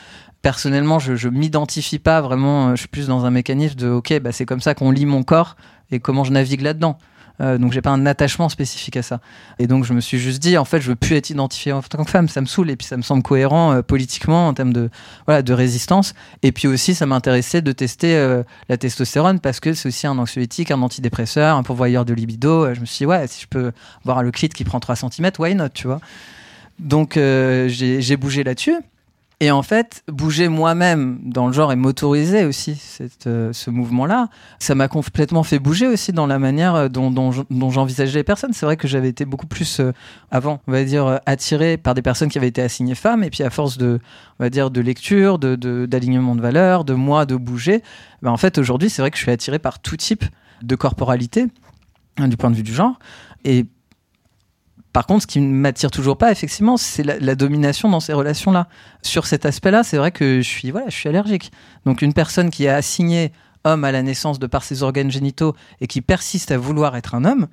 personnellement je, je m'identifie pas vraiment je suis plus dans un mécanisme de ok bah c'est comme ça qu'on lit mon corps et comment je navigue là-dedans Euh, donc j'ai pas un attachement spécifique à ça. Et donc je me suis juste dit en fait je veux plus être identifié en tant que femme. Ça me saoule et puis ça me semble cohérent euh, politiquement en termes de voilà de résistance. Et puis aussi ça m'intéressait de tester euh, la testostérone parce que c'est aussi un anxiolytique un antidépresseur un pourvoyeur de libido. Euh, je me suis dit ouais si je peux voir le clit qui prend 3 cm why not tu vois. Donc j'ai bougé là-dessus et en fait, bouger moi-même dans le genre et m'autoriser aussi euh, ce mouvement-là, ça m'a complètement fait bouger aussi dans la manière euh, dont, dont, je- dont j'envisageais les personnes. C'est vrai que j'avais été beaucoup plus euh, avant, on va dire, attiré par des personnes qui avaient été assignées femmes. Et puis à force de, on va dire, de lecture, de, de- d'alignement de valeurs, de moi, de bouger, ben, en fait aujourd'hui, c'est vrai que je suis attiré par tout type de corporalité hein, du point de vue du genre. Par contre, ce qui m'attire toujours pas, effectivement, c'est la, domination dans ces relations-là. Sur cet aspect-là, c'est vrai que je suis, voilà, je suis allergique. Donc, une personne qui a assigné homme à la naissance de par ses organes génitaux et qui persiste à vouloir être un homme,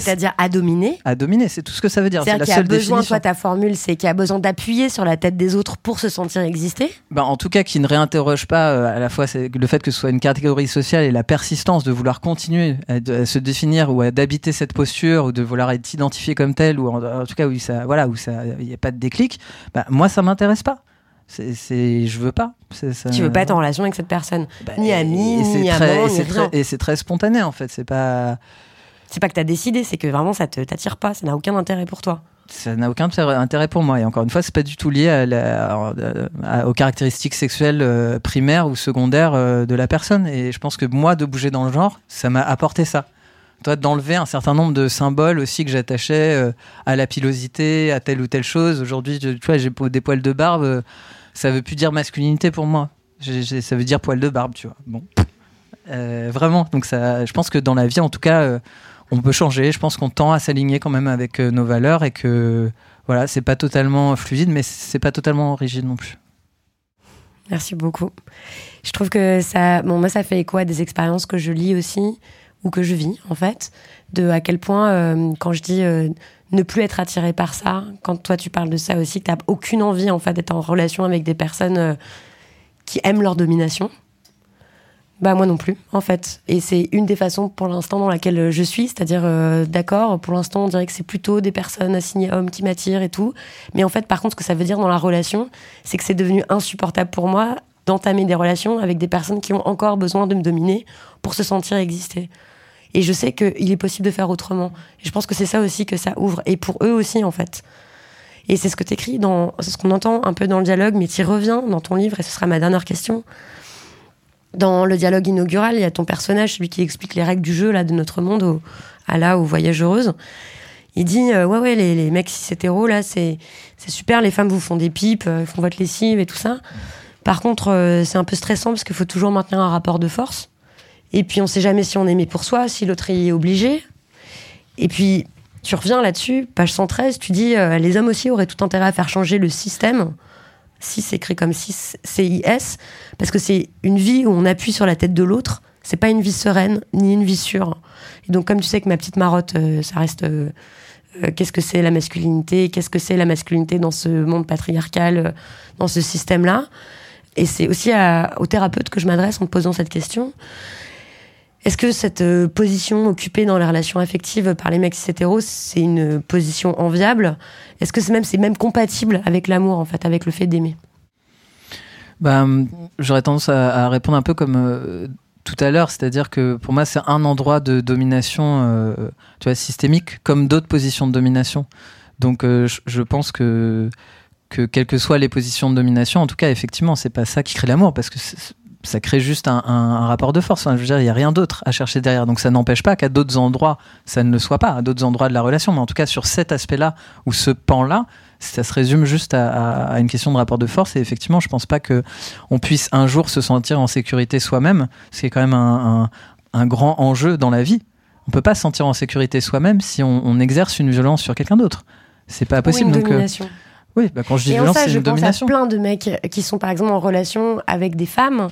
C'est-à-dire à dominer. à dominer, c'est tout ce que ça veut dire. C'est la seule besoin, définition. toi, ta formule, c'est qu'il y a besoin d'appuyer sur la tête des autres pour se sentir exister. Ben, en tout cas, qui ne réinterroge pas euh, à la fois le fait que ce soit une catégorie sociale et la persistance de vouloir continuer à, se définir ou d'habiter cette posture ou de vouloir être identifié comme tel ou en, en tout cas où ça, voilà, où ça, il n'y a pas de déclic. Ben, moi, ça m'intéresse pas. C'est, je veux pas. Ça- Tu veux pas être en relation avec cette personne. Ben, ni et- ami, et c'est ni amant, ni rien. très- Et c'est très spontané en fait. C'est pas. C'est pas que t'as décidé, c'est que vraiment ça te t'attire pas, ça n'a aucun intérêt pour toi. ça n'a aucun intérêt- pour moi. Et encore une fois, c'est pas du tout lié à à- aux caractéristiques sexuelles euh, primaires ou secondaires euh, de la personne. Et je pense que moi, de bouger dans le genre, ça m'a apporté ça. Toi, d'enlever un certain nombre de symboles aussi que j'attachais euh, à la pilosité, à telle ou telle chose. Aujourd'hui, tu vois, j'ai des poils de barbe. euh, ça veut plus dire masculinité pour moi. Ça veut dire poil de barbe, tu vois. Bon. Euh, vraiment. Donc, ça, je pense que dans la vie, en tout cas, euh, on peut changer. Je pense qu'on tend à s'aligner quand même avec euh, nos valeurs et que voilà, c'est pas totalement fluide, mais c'est pas totalement rigide non plus. Merci beaucoup. Je trouve que ça, bon, moi, ça fait écho à des expériences que je lis aussi ou que je vis, en fait, de à quel point, euh, quand je dis euh, ne plus être attiré par ça, quand toi tu parles de ça aussi, que t'as aucune envie, en fait, d'être en relation avec des personnes qui aiment leur domination. Bah moi non plus, en fait. Et c'est une des façons pour l'instant dans laquelle je suis, c'est-à-dire euh, d'accord, pour l'instant on dirait que c'est plutôt des personnes assignées hommes qui m'attirent et tout. Mais en fait, par contre, ce que ça veut dire dans la relation, c'est que c'est devenu insupportable pour moi d'entamer des relations avec des personnes qui ont encore besoin de me dominer pour se sentir exister. Et je sais qu'il est possible de faire autrement. Et je pense que c'est ça aussi que ça ouvre. Et pour eux aussi, en fait. Et c'est ce que t'écris dans, c'est ce qu'on entend un peu dans le dialogue, mais tu reviens dans ton livre, et ce sera ma dernière question. Dans le dialogue inaugural, il y a ton personnage, celui qui explique les règles du jeu là de notre monde au, à la aux voyageuses. Il dit euh, ouais ouais les, les mecs cis hétéros là c'est c'est super les femmes vous font des pipes euh, font votre lessive et tout ça. Par contre euh, c'est un peu stressant parce qu'il faut toujours maintenir un rapport de force. Et puis on sait jamais si on est aimé pour soi, si l'autre y est obligé. Et puis tu reviens là-dessus, page 113, tu dis euh, les hommes aussi auraient tout intérêt à faire changer le système. 6 écrit comme 6 CIS parce que c'est une vie où on appuie sur la tête de l'autre. C'est pas une vie sereine ni une vie sûre. Et donc comme tu sais que ma petite marotte, euh, ça reste euh, euh, qu'est-ce que c'est la masculinité, qu'est-ce que c'est la masculinité dans ce monde patriarcal, dans ce système-là. Et c'est aussi à, aux thérapeutes que je m'adresse en posant cette question. Est-ce que cette euh, position occupée dans les relations affectives par les mecs hétéros, c'est une position enviable? Est-ce que c'est même, compatible avec l'amour, en fait, avec le fait d'aimer? Bah, hum, j'aurais tendance à, répondre un peu comme euh, tout à l'heure, c'est-à-dire que pour moi, c'est un endroit de domination, euh, tu systémique, comme d'autres positions de domination. Donc, euh, je, pense que que quelles que soient les positions de domination, en tout cas, effectivement, c'est pas ça qui crée l'amour, parce que ça crée juste un, un- un rapport de force. Enfin, je veux dire, il y a rien d'autre à chercher derrière. Donc, ça n'empêche pas qu'à d'autres endroits, ça ne le soit pas, à d'autres endroits de la relation. Mais en tout cas, sur cet aspect-là ou ce pan-là, ça se résume juste à, à- à une question de rapport de force. Et effectivement, je pense pas que on puisse un jour se sentir en sécurité soi-même, ce qui est quand même un, grand enjeu dans la vie. On peut pas se sentir en sécurité soi-même si on, on exerce une violence sur quelqu'un d'autre. C'est pas possible. Ou une donc, euh. Oui, bah, quand je dis Et en violence, ça, c'est je pense à plein de mecs qui sont par exemple en relation avec des femmes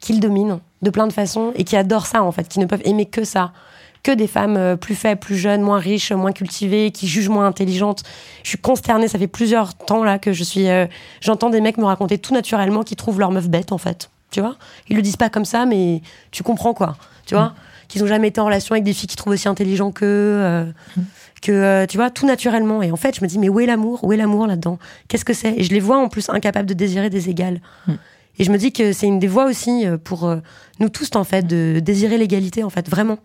qu'ils dominent de plein de façons et qui adorent ça en fait, qui ne peuvent aimer que ça. Que des femmes euh, plus faibles, plus jeunes, moins riches, moins cultivées, qui jugent moins intelligentes. Je suis consternée, ça fait plusieurs temps là que je suis. euh, J'entends des mecs me raconter tout naturellement qu'ils trouvent leur meuf bête en fait. Tu vois? Ils le disent pas comme ça, mais tu comprends quoi. Tu vois? Qu'ils ont jamais été en relation avec des filles qui trouvent aussi intelligents qu'eux. euh, que euh, tu vois tout naturellement. Et en fait je me dis mais où est l'amour? Où est l'amour là-dedans? Qu'est-ce que c'est? Et je les vois en plus incapables de désirer des égales. Mm. et je me dis que c'est une des voies aussi euh, pour nous tous en fait de désirer l'égalité en fait vraiment.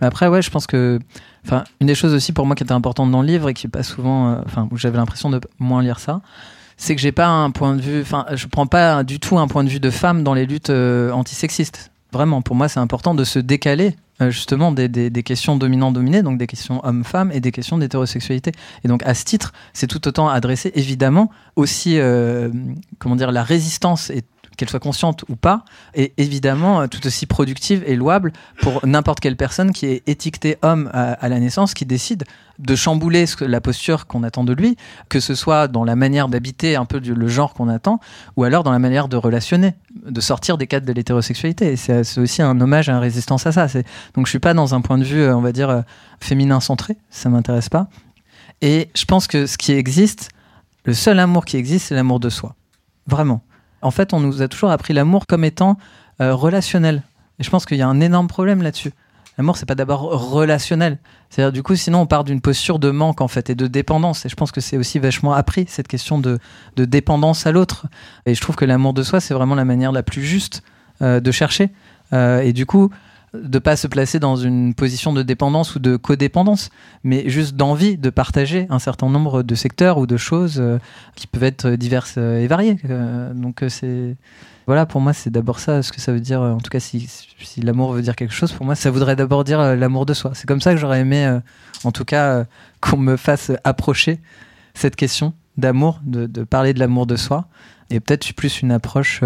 Mais après, ouais, je pense que, enfin, une des choses aussi pour moi qui était importante dans le livre et qui est pas souvent, euh, enfin, où j'avais l'impression de moins lire ça, c'est que j'ai pas un point de vue, enfin, je prends pas du tout un point de vue de femme dans les luttes euh, antisexistes. Vraiment, pour moi, c'est important de se décaler euh, justement des, questions dominant-dominé, donc des questions homme-femme et des questions d'hétérosexualité. Et donc, à ce titre, c'est tout autant adressé, évidemment, aussi, euh, comment dire, la résistance et qu'elle soit consciente ou pas, est évidemment euh, tout aussi productive et louable pour n'importe quelle personne qui est étiquetée homme à, la naissance, qui décide de chambouler la posture qu'on attend de lui, que ce soit dans la manière d'habiter un peu le genre qu'on attend, ou alors dans la manière de relationner, de sortir des cadres de l'hétérosexualité. C'est aussi un hommage à la résistance à ça. Donc je suis pas dans un point de vue, euh, on va dire, euh, féminin centré, ça m'intéresse pas. Et je pense que ce qui existe, le seul amour qui existe, c'est l'amour de soi. Vraiment. En fait, on nous a toujours appris l'amour comme étant euh, relationnel. Et je pense qu'il y a un énorme problème là-dessus. L'amour, c'est pas d'abord relationnel. C'est-à-dire, du coup, sinon, on part d'une posture de manque, en fait, et de dépendance. Et je pense que c'est aussi vachement appris, cette question de, de dépendance à l'autre. Et je trouve que l'amour de soi, c'est vraiment la manière la plus juste euh, de chercher. Euh, et du coup, de pas se placer dans une position de dépendance ou de codépendance, mais juste d'envie de partager un certain nombre de secteurs ou de choses euh, qui peuvent être diverses et variées. Euh, donc euh, c'est voilà, pour moi, c'est d'abord ça, ce que ça veut dire. En tout cas, si, l'amour veut dire quelque chose, pour moi, ça voudrait d'abord dire l'amour de soi. C'est comme ça que j'aurais aimé, en tout cas, qu'on me fasse approcher cette question d'amour, de, de parler de l'amour de soi, et peut-être plus une approche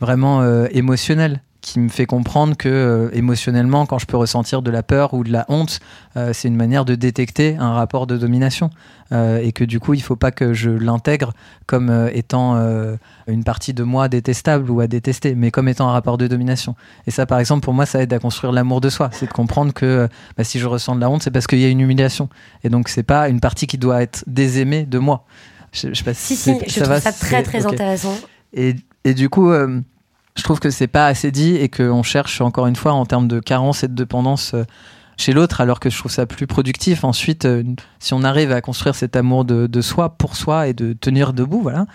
vraiment émotionnelle qui me fait comprendre que euh, émotionnellement, quand je peux ressentir de la peur ou de la honte, euh, c'est une manière de détecter un rapport de domination Euh, et que du coup, il faut pas que je l'intègre comme étant une partie de moi détestable ou à détester, mais comme étant un rapport de domination. Et ça, par exemple, pour moi, ça aide à construire l'amour de soi. C'est de comprendre que bah, si je ressens de la honte, c'est parce qu'il y a une humiliation. Et donc, c'est pas une partie qui doit être désaimée de moi. Je, je sais pas si si c'est- je ça trouve va, ça très très intéressant Et, et du coup, je trouve que c'est pas assez dit et qu'on cherche encore une fois en termes de carence et de dépendance euh, chez l'autre, alors que je trouve ça plus productif. Ensuite, euh, si on arrive à construire cet amour de, de soi pour soi et de tenir debout, voilà,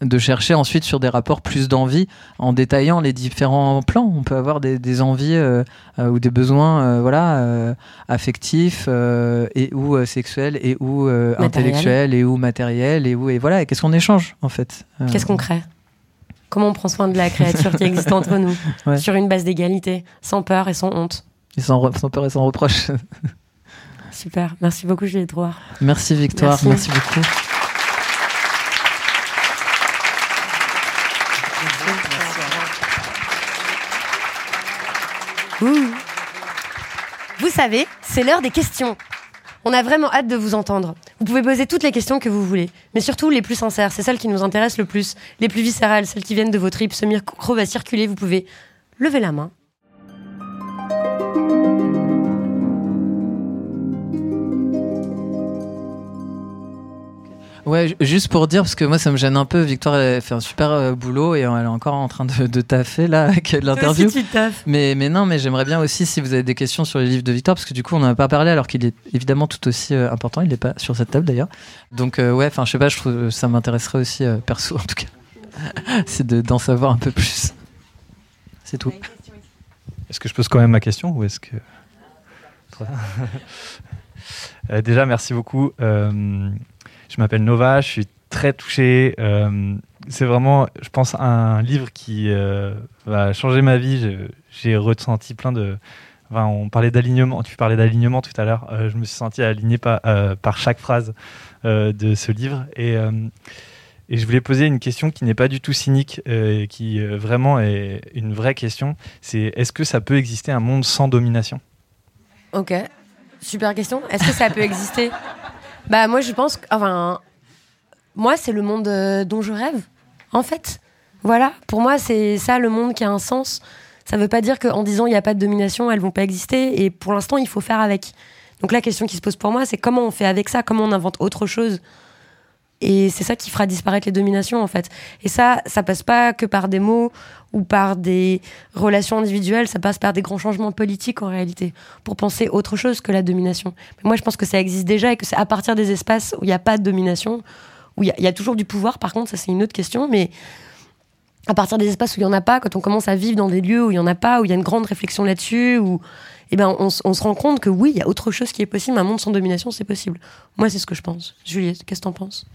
de chercher ensuite sur des rapports plus d'envie en détaillant les différents plans. On peut avoir des, des envies euh, euh, ou des besoins, euh, voilà, affectifs et ou sexuels et ou intellectuels et ou matériels et ou et voilà. Et qu'est-ce qu'on échange en fait qu'est-ce qu'on crée? Comment on prend soin de la créature qui existe entre nous [LAUGHS] Ouais. sur une base d'égalité sans peur et sans honte Et sans, re- sans peur et sans reproche. [LAUGHS] super merci beaucoup Juliette Drouard Merci Victoire, Merci. merci, beaucoup. Ouh. Vous savez, c'est l'heure des questions. On a vraiment hâte de vous entendre. Vous pouvez poser toutes les questions que vous voulez, mais surtout les plus sincères, c'est celles qui nous intéressent le plus, les plus viscérales, celles qui viennent de vos tripes. Ce micro va circuler, vous pouvez lever la main. Ouais, ju- juste pour dire, parce que moi ça me gêne un peu, Victoire elle fait un super euh, boulot et elle est encore en train de, de taffer là [LAUGHS] avec l'interview. Mais, mais non, mais j'aimerais bien aussi si vous avez des questions sur les livres de Victor, parce que du coup on n'en a pas parlé alors qu'il est évidemment tout aussi euh, important, il n'est pas sur cette table d'ailleurs. Donc euh, ouais, enfin je sais pas, je trouve ça m'intéresserait aussi euh, perso en tout cas, [LAUGHS] c'est de- d'en savoir un peu plus. C'est tout. Est-ce que je pose quand même ma question ou est-ce que... [LAUGHS] Euh, déjà, merci beaucoup. Euh, je m'appelle Nova, je suis très touché. Euh, c'est vraiment, je pense, un livre qui va changer ma vie. J'ai ressenti plein de... Enfin, on parlait d'alignement, tu parlais d'alignement tout à l'heure. je me suis senti aligné par, par chaque phrase de ce livre. Et, et, je voulais poser une question qui n'est pas du tout cynique, et qui vraiment est une vraie question. C'est est-ce que ça peut exister un monde sans domination? Ok, super question. Est-ce que ça peut exister? [LAUGHS] Bah moi je pense, enfin, moi c'est le monde euh, dont je rêve, en fait. Voilà, pour moi c'est ça le monde qui a un sens. Ça ne veut pas dire qu'en disant il n'y a pas de domination, elles vont pas exister. Et pour l'instant, il faut faire avec. Donc la question qui se pose pour moi, c'est comment on fait avec ça, comment on invente autre chose? Et c'est ça qui fera disparaître les dominations, en fait. Et ça, ça passe pas que par des mots ou par des relations individuelles, ça passe par des grands changements politiques, en réalité, pour penser autre chose que la domination. Mais moi, je pense que ça existe déjà et que c'est à partir des espaces où il n'y a pas de domination, où il y, a toujours du pouvoir, par contre, ça c'est une autre question, mais à partir des espaces où il n'y en a pas, quand on commence à vivre dans des lieux où il n'y en a pas, où il y a une grande réflexion là-dessus, où eh ben, on, on, se rend compte que oui, il y a autre chose qui est possible. Un monde sans domination, c'est possible. Moi, c'est ce que je pense. Juliette, qu'est-ce que t'en penses?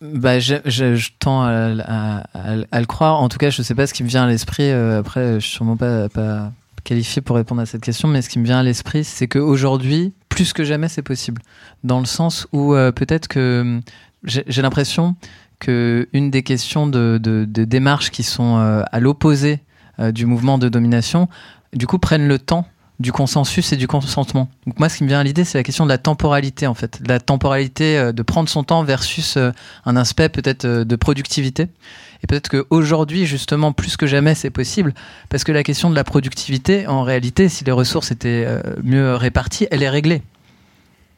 Bah, je, tends à, le croire. En tout cas, je sais pas ce qui me vient à l'esprit. Euh, après, je suis sûrement pas, pas qualifié pour répondre à cette question, mais ce qui me vient à l'esprit, c'est qu'aujourd'hui, plus que jamais, c'est possible. Dans le sens où euh, peut-être que j'ai l'impression que une des questions de, de, de démarches qui sont euh, à l'opposé du mouvement de domination, du coup, prennent le temps du consensus et du consentement. Donc moi, ce qui me vient à l'idée, c'est la question de la temporalité, en fait. La temporalité euh, de prendre son temps versus euh, un aspect peut-être euh, de productivité. Et peut-être qu'aujourd'hui, justement, plus que jamais, c'est possible. Parce que la question de la productivité, en réalité, si les ressources étaient mieux réparties, elle est réglée.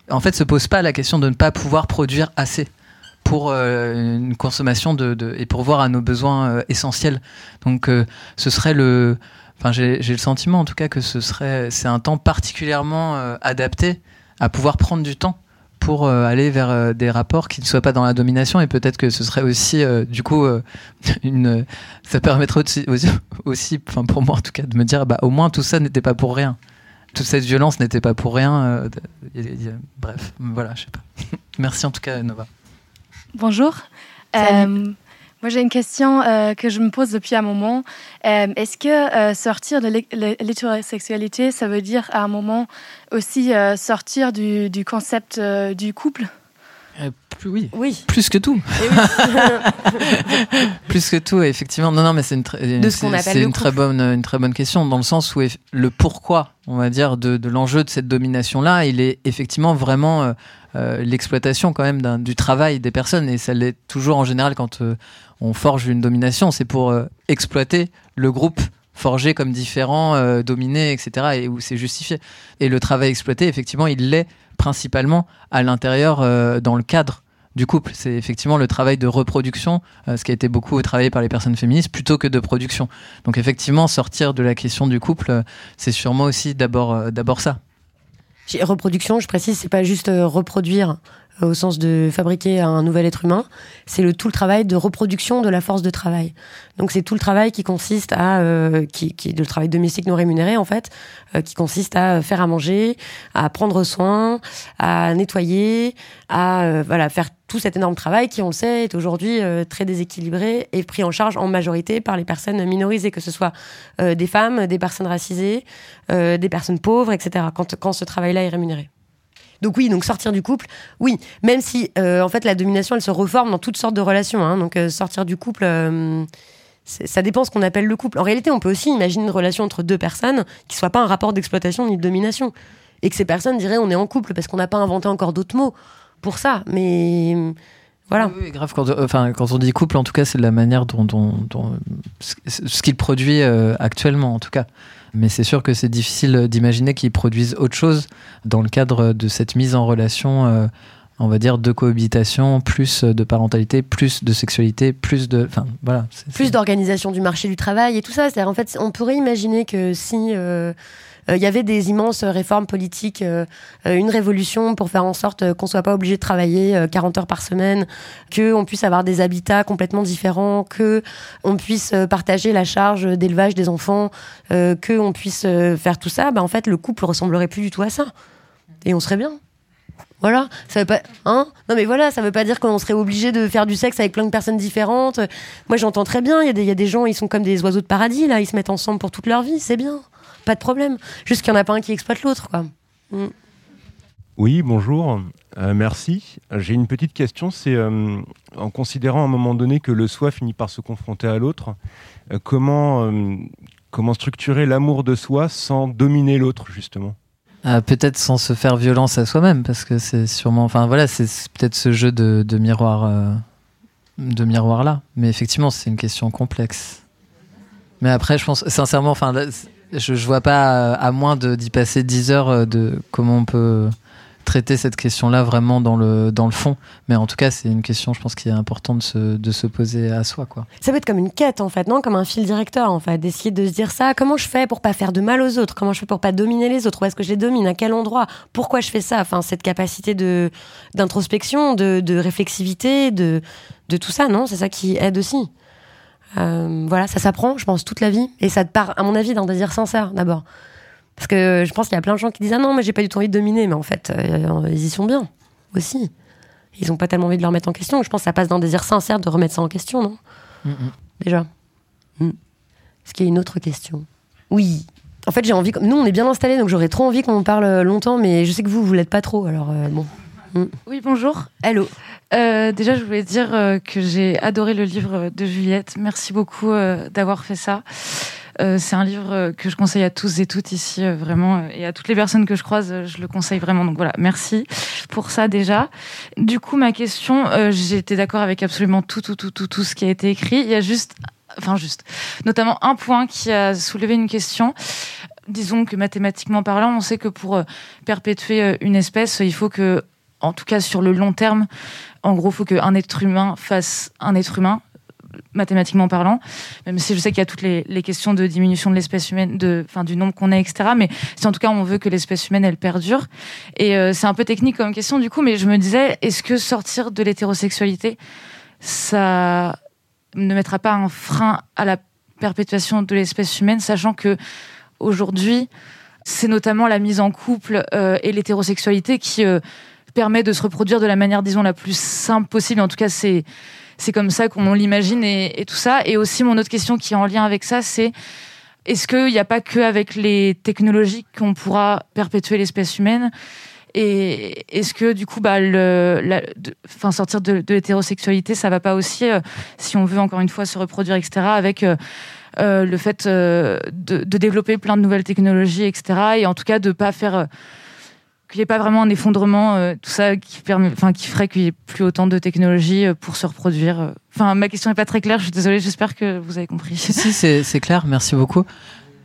En fait, se pose pas la question de ne pas pouvoir produire assez pour une consommation de, et pour voir à nos besoins essentiels. Donc, ce serait le Enfin, j'ai le sentiment en tout cas que ce serait, c'est un temps particulièrement euh, adapté à pouvoir prendre du temps pour euh, aller vers euh, des rapports qui ne soient pas dans la domination et peut-être que ce serait aussi du coup [LAUGHS] une ça permettrait aussi, aussi, enfin pour moi en tout cas de me dire bah au moins tout ça n'était pas pour rien. Toute cette violence n'était pas pour rien bref voilà je sais pas. [LAUGHS] Merci en tout cas Nova. Bonjour moi, j'ai une question euh, que je me pose depuis un moment. Euh, est-ce que euh, sortir de l'hétérosexualité, ça veut dire à un moment aussi sortir du, du concept du couple? Plus, oui. oui. Plus que tout. [LAUGHS] plus que tout, effectivement. Non, non, mais c'est une, c'est, une très bonne, une très bonne question dans le sens où le pourquoi, on va dire, de, de l'enjeu de cette domination-là, il est effectivement vraiment l'exploitation quand même du travail des personnes et ça l'est toujours en général quand on forge une domination, c'est pour euh, exploiter le groupe forgé comme différent, euh, dominé, etc. et où c'est justifié. Et le travail exploité, effectivement, il l'est principalement à l'intérieur, euh, dans le cadre du couple. C'est effectivement le travail de reproduction, ce qui a été beaucoup travaillé par les personnes féministes, plutôt que de production. Donc effectivement, sortir de la question du couple, c'est sûrement aussi d'abord ça. Reproduction, je précise, c'est pas juste reproduire euh, au sens de fabriquer un nouvel être humain, c'est le tout le travail de reproduction de la force de travail. Donc c'est tout le travail qui consiste à euh, qui, qui est le travail domestique non rémunéré en fait, euh, qui consiste à faire à manger, à prendre soin, à nettoyer, à voilà faire tout cet énorme travail qui on le sait est aujourd'hui très déséquilibré et pris en charge en majorité par les personnes minorisées, que ce soit des femmes, des personnes racisées, des personnes pauvres, etc. Quand quand ce travail-là est rémunéré. Donc oui, donc sortir du couple, oui, même si euh, en fait la domination elle se reforme dans toutes sortes de relations. Hein. donc euh, sortir du couple, euh, ça dépend ce qu'on appelle le couple. En réalité, on peut aussi imaginer une relation entre deux personnes qui soit pas un rapport d'exploitation ni de domination, et que ces personnes diraient on est en couple parce qu'on n'a pas inventé encore d'autres mots pour ça. Mais voilà. Oui, grave. Quand, enfin, quand on dit couple, en tout cas, c'est la manière dont, dont ce qu'il produit actuellement, en tout cas. Mais c'est sûr que c'est difficile d'imaginer qu'ils produisent autre chose dans le cadre de cette mise en relation euh, on va dire, de cohabitation, plus de parentalité, plus de sexualité, plus de. Enfin, voilà. Plus d'organisation du marché du travail et tout ça. C'est-à-dire, en fait, on pourrait imaginer que si. Euh, il y avait des immenses réformes politiques, euh, une révolution pour faire en sorte qu'on soit pas obligé de travailler 40 heures par semaine, que on puisse avoir des habitats complètement différents, que on puisse partager la charge d'élevage des enfants, que on puisse faire tout ça. Bah, en fait, le couple ressemblerait plus du tout à ça, et on serait bien. Voilà, ça veut pas, hein? Non mais voilà, ça veut pas dire qu'on serait obligé de faire du sexe avec plein de personnes différentes. Moi, j'entends très bien. Il y, y a des gens, ils sont comme des oiseaux de paradis là, ils se mettent ensemble pour toute leur vie, c'est bien, pas de problème. Juste qu'il y en a pas un qui exploite l'autre, quoi. Mm. Oui, bonjour, euh, merci. J'ai une petite question, c'est euh, en considérant à un moment donné que le soi finit par se confronter à l'autre, euh, comment comment structurer l'amour de soi sans dominer l'autre justement? Euh, peut-être sans se faire violence à soi-même, parce que c'est sûrement. Enfin voilà, c'est peut-être ce jeu de, de miroir, euh, de miroir là. Mais effectivement, c'est une question complexe. Mais après, je pense sincèrement, enfin, je, je vois pas à moins d'y passer 10 heures euh, de comment on peut traiter cette question-là vraiment dans le, dans le fond. Mais en tout cas, c'est une question, je pense, qui est importante de se, de se poser à soi. Quoi. Ça peut être comme une quête, en fait, non? Comme un fil directeur, en fait, d'essayer de se dire ça. Comment je fais pour pas faire de mal aux autres? Comment je fais pour pas dominer les autres? Où est-ce que je les domine? À quel endroit? Pourquoi je fais ça? Enfin, cette capacité de, d'introspection, de, de réflexivité, de, de tout ça, non? C'est ça qui aide aussi. Euh, voilà, ça s'apprend, je pense, toute la vie. Et ça te part, à mon avis, d'un désir sincère, d'abord. Parce que je pense qu'il y a plein de gens qui disent Ah non, mais j'ai pas du tout envie de dominer. Mais en fait, euh, ils y sont bien aussi. Ils ont pas tellement envie de le remettre en question. Je pense que ça passe d'un désir sincère de remettre ça en question, non? Mm, mm. Déjà. Mm. Est-ce qu'il y a une autre question? Oui. En fait, j'ai envie. Nous, on est bien installés, donc j'aurais trop envie qu'on en parle longtemps, mais je sais que vous, vous l'êtes pas trop. Alors, euh, bon. Oui, bonjour. Hello. Euh, déjà, je voulais dire que j'ai adoré le livre de Juliette. Merci beaucoup d'avoir fait ça. Euh, c'est un livre euh, que je conseille à tous et toutes ici, euh, vraiment, et à toutes les personnes que je croise, je le conseille vraiment. Donc voilà, merci pour ça déjà. Du coup, ma question, été d'accord avec absolument tout, tout, tout, tout, tout ce qui a été écrit. Il y a juste, enfin juste, notamment un point qui a soulevé une question disons que mathématiquement parlant, on sait que pour perpétuer une espèce, il faut que, en tout cas sur le long terme, en gros, il faut qu'un être humain fasse un être humain mathématiquement parlant, même si je sais qu'il y a toutes les, questions de diminution de l'espèce humaine, de, du nombre qu'on est, etc. Mais si en tout cas on veut que l'espèce humaine elle perdure, et euh, c'est un peu technique comme question du coup, mais je me disais, est-ce que sortir de l'hétérosexualité, ça ne mettra pas un frein à la perpétuation de l'espèce humaine, sachant que aujourd'hui, c'est notamment la mise en couple euh, et l'hétérosexualité qui euh, permet de se reproduire de la manière, disons, la plus simple possible. En tout cas, c'est c'est comme ça qu'on l'imagine et, tout ça. Et aussi, mon autre question qui est en lien avec ça, c'est est-ce qu'il n'y a pas que avec les technologies qu'on pourra perpétuer l'espèce humaine? Et est-ce que du coup, bah, le, sortir de, l'hétérosexualité, ça va pas aussi, euh, si on veut encore une fois se reproduire, etc., avec euh, euh, le fait de, de, développer plein de nouvelles technologies, etc., et en tout cas de pas faire qu'il n'y ait pas vraiment un effondrement, euh, tout ça qui, permet, qui ferait qu'il n'y ait plus autant de technologies euh, pour se reproduire. Euh. Enfin, ma question n'est pas très claire, je suis désolée, j'espère que vous avez compris. Si, c'est clair, merci beaucoup.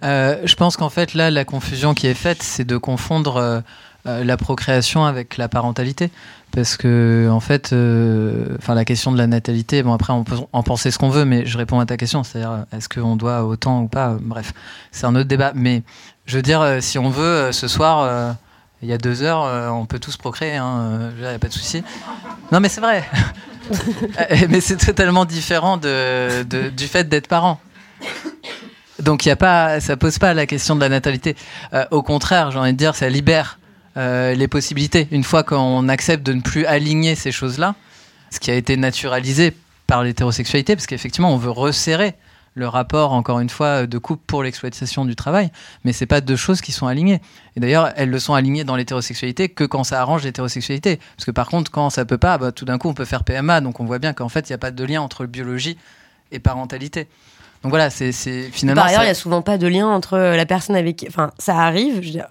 je pense qu'en fait, là, la confusion qui est faite, c'est de confondre la procréation avec la parentalité. Parce que, en fait, enfin, la question de la natalité, bon, après, on peut en penser ce qu'on veut, mais je réponds à ta question, c'est-à-dire, est-ce qu'on doit autant ou pas Bref, c'est un autre débat. Mais je veux dire, si on veut, ce soir il y a deux heures, euh, on peut tous procréer, hein, il n'y a pas de souci. Non, mais c'est vrai. [LAUGHS] Euh, mais c'est totalement différent de, du fait d'être parent. Donc y a pas, ça pose pas la question de la natalité. Euh, au contraire, j'ai envie de dire, ça libère les possibilités. Une fois qu'on accepte de ne plus aligner ces choses-là, ce qui a été naturalisé par l'hétérosexualité, parce qu'effectivement, on veut resserrer le rapport, encore une fois, de couple pour l'exploitation du travail, mais c'est pas deux choses qui sont alignées. Et d'ailleurs, elles le sont alignées dans l'hétérosexualité que quand ça arrange l'hétérosexualité. Parce que par contre, quand ça peut pas, bah, tout d'un coup, on peut faire PMA, donc on voit bien qu'en fait, il n'y a pas de lien entre biologie et parentalité. Donc voilà, c'est finalement. Par ailleurs, il n'y a souvent pas de lien entre la personne avec qui. Enfin, ça arrive, je veux dire,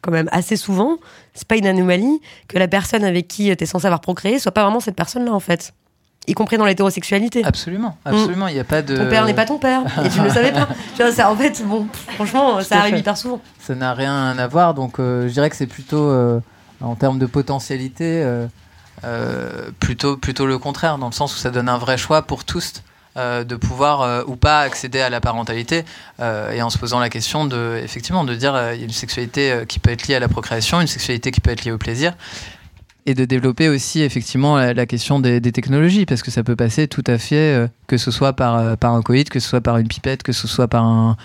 quand même assez souvent. C'est pas une anomalie que la personne avec qui tu es censé avoir procréé soit pas vraiment cette personne-là, en fait y compris dans l'hétérosexualité. Absolument, absolument. Il n'y a pas de. Ton père n'est pas ton père, et tu ne le savais pas. [LAUGHS] ça, en fait, bon, franchement, ça arrive hyper souvent. Ça n'a rien à voir, donc euh, je dirais que c'est plutôt, euh, en termes de potentialité, euh, plutôt, plutôt le contraire, dans le sens où ça donne un vrai choix pour tous. de pouvoir ou pas accéder à la parentalité et en se posant la question de effectivement de dire il y a une sexualité qui peut être liée à la procréation une sexualité qui peut être liée au plaisir et de développer aussi effectivement la, question des, technologies parce que ça peut passer tout à fait euh, que ce soit par, euh, par un coït, que ce soit par une pipette, que ce soit par un,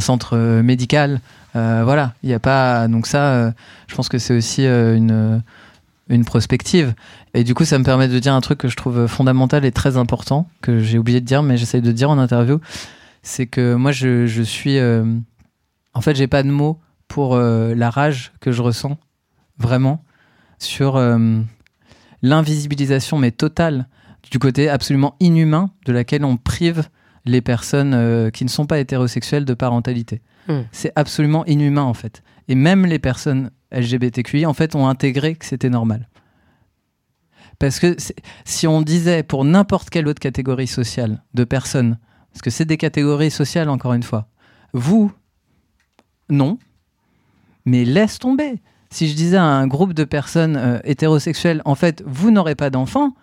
centre euh, médical. voilà, il n'y a pas donc ça. je pense que c'est aussi une une prospective. Et du coup, ça me permet de dire un truc que je trouve fondamental et très important que j'ai oublié de dire, mais j'essaye de dire en interview, c'est que moi je, je suis en fait j'ai pas de mots pour la rage que je ressens vraiment sur euh, l'invisibilisation, mais totale, du côté absolument inhumain de laquelle on prive les personnes euh, qui ne sont pas hétérosexuelles de parentalité. Hmm. C'est absolument inhumain en fait. Et même les personnes LGBTQI en fait ont intégré que c'était normal. Parce que si on disait pour n'importe quelle autre catégorie sociale de personnes, parce que c'est des catégories sociales encore une fois, vous, non, mais laisse tomber si je disais à un groupe de personnes euh, hétérosexuelles, en fait, vous n'aurez pas d'enfants,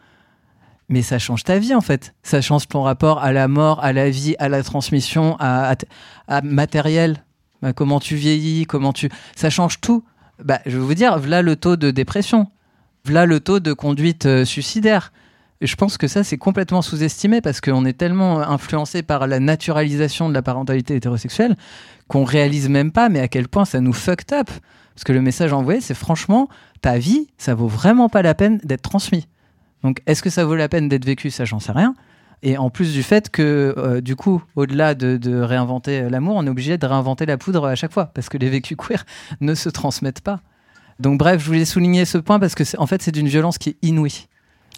mais ça change ta vie, en fait. Ça change ton rapport à la mort, à la vie, à la transmission, à, matériel. Bah, comment tu vieillis, comment tu. Ça change tout. Bah, je vais vous dire, voilà le taux de dépression, voilà le taux de conduite euh, suicidaire. Je pense que ça, c'est complètement sous-estimé parce qu'on est tellement influencé par la naturalisation de la parentalité hétérosexuelle qu'on réalise même pas, mais à quel point ça nous fucked up. Parce que le message envoyé, c'est franchement, ta vie, ça vaut vraiment pas la peine d'être transmis. Donc, est-ce que ça vaut la peine d'être vécu? Ça, j'en sais rien. Et en plus du fait que, euh, du coup, au-delà de, réinventer l'amour, on est obligé de réinventer la poudre à chaque fois, parce que les vécus queer [LAUGHS] ne se transmettent pas. Donc, bref, je voulais souligner ce point parce que, en fait, c'est d'une violence qui est inouïe.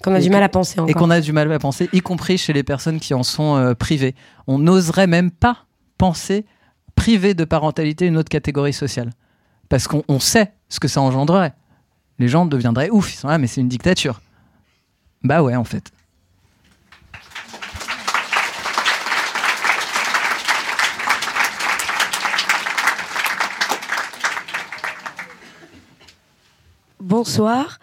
Qu'on a du mal à penser encore. Et qu'on a du mal à penser, y compris chez les personnes qui en sont euh, privées. On n'oserait même pas penser priver de parentalité une autre catégorie sociale parce qu'on sait ce que ça engendrerait. Les gens deviendraient ouf, ils sont là, mais c'est une dictature. Bah ouais, en fait. Bonsoir.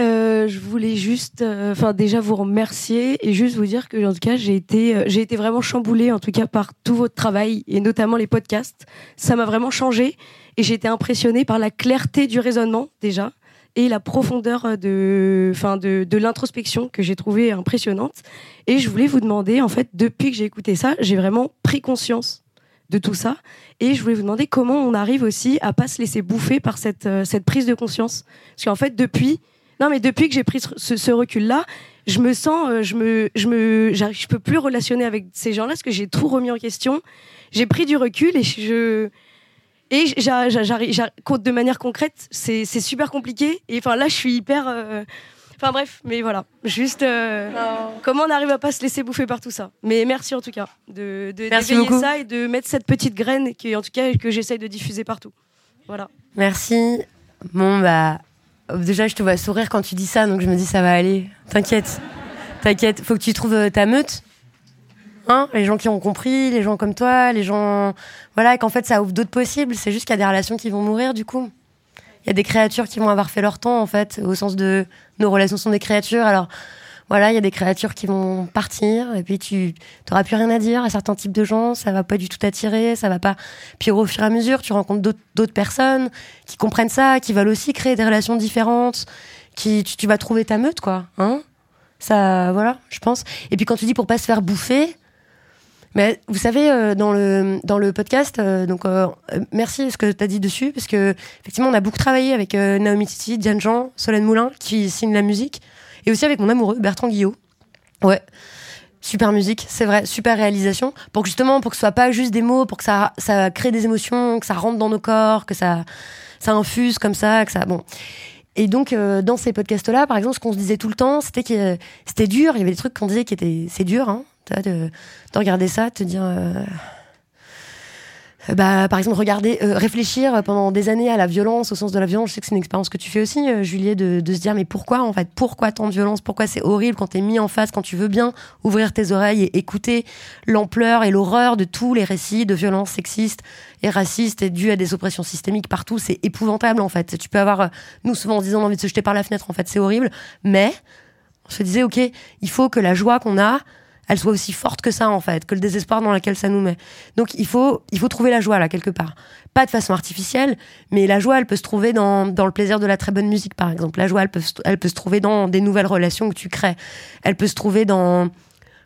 Euh, je voulais juste, euh, enfin déjà vous remercier et juste vous dire que en tout cas j'ai été, euh, j'ai été vraiment chamboulée en tout cas par tout votre travail et notamment les podcasts. Ça m'a vraiment changé et j'ai été impressionnée par la clarté du raisonnement déjà et la profondeur de, enfin de, l'introspection que j'ai trouvée impressionnante. Et je voulais vous demander en fait depuis que j'ai écouté ça, j'ai vraiment pris conscience de tout ça. Et je voulais vous demander comment on arrive aussi à pas se laisser bouffer par cette, cette prise de conscience. Parce qu'en fait, depuis, non, mais depuis que j'ai pris ce, recul-là, je me sens, euh, je me, je me, je peux plus relationner avec ces gens-là parce que j'ai tout remis en question. J'ai pris du recul et je, et j'arrive, de manière concrète, c'est super compliqué. Et enfin là, je suis hyper. Euh, enfin bref, mais voilà, juste euh, comment on arrive à pas se laisser bouffer par tout ça? Mais merci en tout cas de, de ça et de mettre cette petite graine qui, en tout cas, que j'essaye de diffuser partout. Voilà. Merci. Bon bah Déjà, je te vois sourire quand tu dis ça, donc je me dis ça va aller. T'inquiète. T'inquiète. Faut que tu trouves euh, ta meute. Hein? Les gens qui ont compris, les gens comme toi, les gens. Voilà, qu'en fait, ça ouvre d'autres possibles. C'est juste qu'il y a des relations qui vont mourir, du coup. Il y a des créatures qui vont avoir fait leur temps, en fait, au sens de nos relations sont des créatures. Alors, voilà, il y a des créatures qui vont partir et puis tu n'auras plus rien à dire à certains types de gens, ça va pas du tout t'attirer, ça va pas. Puis au fur et à mesure, tu rencontres d'autres personnes qui comprennent ça, qui veulent aussi créer des relations différentes, qui tu, vas trouver ta meute quoi, hein Ça voilà, je pense. Et puis quand tu dis pour pas se faire bouffer, mais vous savez, euh, dans le dans le podcast, euh, donc euh, merci de ce que tu as dit dessus, parce que effectivement, on a beaucoup travaillé avec Naomi Titi, Diane Jean, Solène Moulin, qui signe la musique. Et aussi avec mon amoureux, Bertrand Guillot. Ouais. Super musique, c'est vrai, super réalisation. Pour que justement, pour que ce soit pas juste des mots, pour que ça, ça crée des émotions, que ça rentre dans nos corps, que ça, ça infuse comme ça, que ça, bon. Et donc, euh, dans ces podcasts-là, par exemple, ce qu'on se disait tout le temps, c'était que c'était dur. Il y avait des trucs qu'on disait qui étaient, c'est dur, hein, de, de, regarder ça, de te dire, euh, bah, par exemple, regarder, euh, réfléchir pendant des années à la violence, au sens de la violence. Je sais que c'est une expérience que tu fais aussi, euh, Juliet, de, de, se dire mais pourquoi en fait, pourquoi tant de violence, pourquoi c'est horrible quand t'es mis en face, quand tu veux bien ouvrir tes oreilles et écouter l'ampleur et l'horreur de tous les récits de violence sexistes et racistes et dues à des oppressions systémiques partout? C'est épouvantable en fait. Tu peux avoir, nous souvent en disant envie de se jeter par la fenêtre, en fait, c'est horrible, mais on se disait ok, il faut que la joie qu'on a elle soit aussi forte que ça en fait, que le désespoir dans lequel ça nous met. Donc il faut, il faut trouver la joie là quelque part. Pas de façon artificielle, mais la joie elle peut se trouver dans, dans le plaisir de la très bonne musique par exemple. La joie elle peut, elle peut se trouver dans des nouvelles relations que tu crées. Elle peut se trouver dans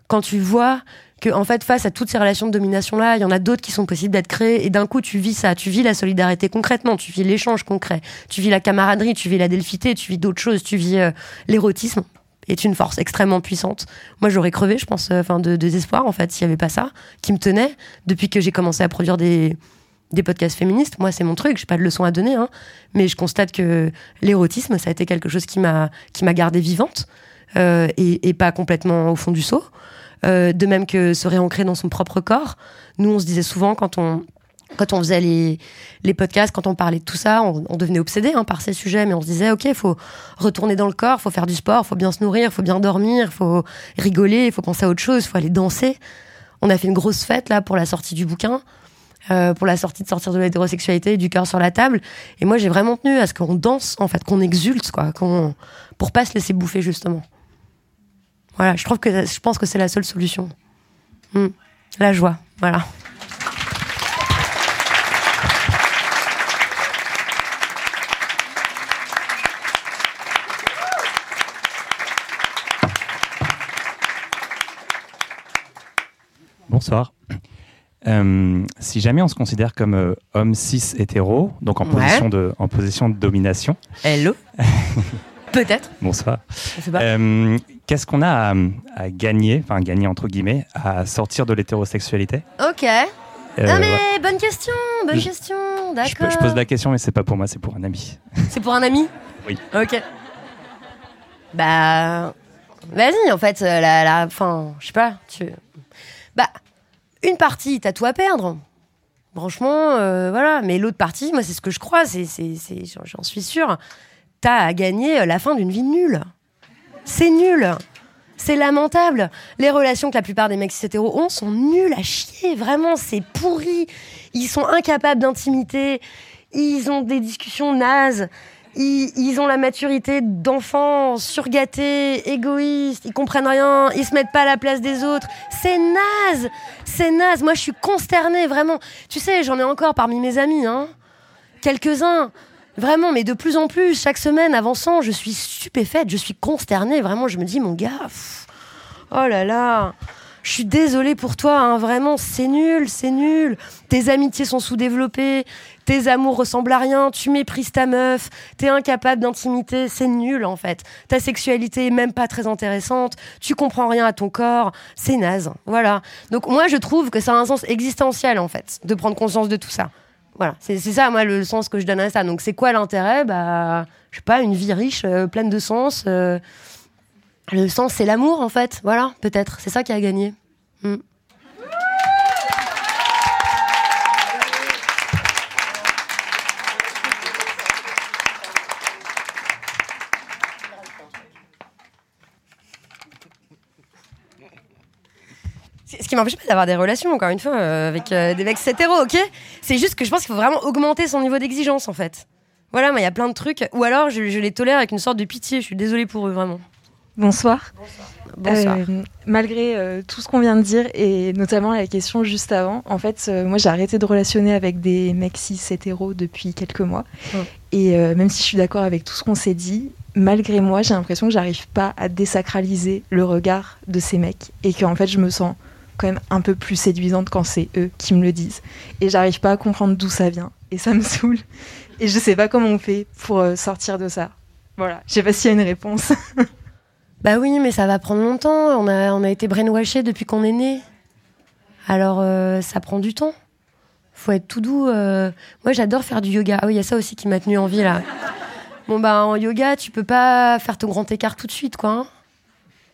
quand tu vois que en fait face à toutes ces relations de domination là, il y en a d'autres qui sont possibles d'être créées et d'un coup tu vis ça, tu vis la solidarité concrètement, tu vis l'échange concret, tu vis la camaraderie, tu vis la delphité, tu vis d'autres choses, tu vis euh, l'érotisme est une force extrêmement puissante. Moi, j'aurais crevé, je pense, euh, enfin, de, désespoir, en fait, s'il n'y avait pas ça, qui me tenait depuis que j'ai commencé à produire des, des podcasts féministes. Moi, c'est mon truc, j'ai pas de leçon à donner, hein, mais je constate que l'érotisme, ça a été quelque chose qui m'a, qui m'a gardée vivante euh, et, et, pas complètement au fond du seau. Euh, de même que se réancrer dans son propre corps. Nous, on se disait souvent quand on quand on faisait les, les podcasts, quand on parlait de tout ça, on, devenait obsédé hein, par ces sujets, mais on se disait, ok, il faut retourner dans le corps, faut faire du sport, faut bien se nourrir, faut bien dormir, faut rigoler, il faut penser à autre chose, faut aller danser. On a fait une grosse fête là pour la sortie du bouquin, euh, pour la sortie de sortir de l'hétérosexualité, du cœur sur la table. Et moi, j'ai vraiment tenu à ce qu'on danse, en fait, qu'on exulte, quoi, qu'on pour pas se laisser bouffer justement. Voilà, je trouve que je pense que c'est la seule solution. Hmm. La joie, voilà. Bonsoir. Euh, si jamais on se considère comme euh, homme cis hétéro, donc en, position de, en position de domination. Hello [LAUGHS] Peut-être. Bonsoir. Euh, Qu'est-ce qu'on a à, gagner, enfin gagner entre guillemets, à sortir de l'hétérosexualité? Ok. Non mais bonne question, bonne question, d'accord. Je, pose la question mais c'est pas pour moi, c'est pour un ami. [LAUGHS] C'est pour un ami? Oui. Ok. Bah... Vas-y, en fait, la, la fin, je sais pas, tu... Bah, une partie, t'as tout à perdre. Franchement, euh, voilà. Mais l'autre partie, moi, c'est ce que je crois, c'est, j'en suis sûre. T'as à gagner euh, la fin d'une vie nulle. C'est nul. C'est lamentable. Les relations que la plupart des mecs hétéros ont sont nulles à chier. Vraiment, c'est pourri. Ils sont incapables d'intimité. Ils ont des discussions nazes ils, ont la maturité d'enfants surgâtés, égoïstes, ils comprennent rien, ils se mettent pas à la place des autres. C'est naze, c'est naze. Moi, je suis consternée, vraiment. Tu sais, j'en ai encore parmi mes amis, hein. Quelques-uns. Vraiment, mais de plus en plus, chaque semaine avançant, je suis stupéfaite, je suis consternée. Vraiment, je me dis, mon gars, oh là là, je suis désolée pour toi, hein, vraiment, c'est nul, c'est nul. Tes amitiés sont sous-développées, tes amours ressemblent à rien, tu méprises ta meuf, t'es incapable d'intimité, c'est nul en fait. Ta sexualité est même pas très intéressante, tu comprends rien à ton corps, c'est naze. Voilà. Donc moi je trouve que ça a un sens existentiel en fait, de prendre conscience de tout ça. Voilà, c'est ça moi le sens que je donne à ça. Donc c'est quoi l'intérêt? Bah, je sais pas, une vie riche, euh, pleine de sens. Euh, le sens, c'est l'amour, en fait. Voilà, peut-être. C'est ça qui a gagné. Hmm. Ce qui m'empêche pas d'avoir des relations, encore une fois, euh, avec euh, des mecs hétéros, ok? C'est juste que je pense qu'il faut vraiment augmenter son niveau d'exigence, en fait. Voilà, mais il y a plein de trucs. Ou alors, je, je les tolère avec une sorte de pitié. Je suis désolée pour eux, vraiment. Bonsoir. Bonsoir. Euh, malgré euh, tout ce qu'on vient de dire et notamment la question juste avant, en fait, euh, moi j'ai arrêté de relationner avec des mecs cis hétéros depuis quelques mois. Et même si je suis d'accord avec tout ce qu'on s'est dit, malgré moi, j'ai l'impression que j'arrive pas à désacraliser le regard de ces mecs et qu'en fait je me sens quand même un peu plus séduisante quand c'est eux qui me le disent. Et j'arrive pas à comprendre d'où ça vient et ça me [LAUGHS] saoule. Et je sais pas comment on fait pour sortir de ça. Voilà, je sais pas s'il y a une réponse. [LAUGHS] Bah oui, mais ça va prendre longtemps. On a, on a été brainwashé depuis qu'on est né. Alors, euh, ça prend du temps. Faut être tout doux. Euh. Moi, j'adore faire du yoga. Ah oui, il y a ça aussi qui m'a tenu en vie, là. Bon, bah, en yoga, tu peux pas faire ton grand écart tout de suite, quoi. Hein.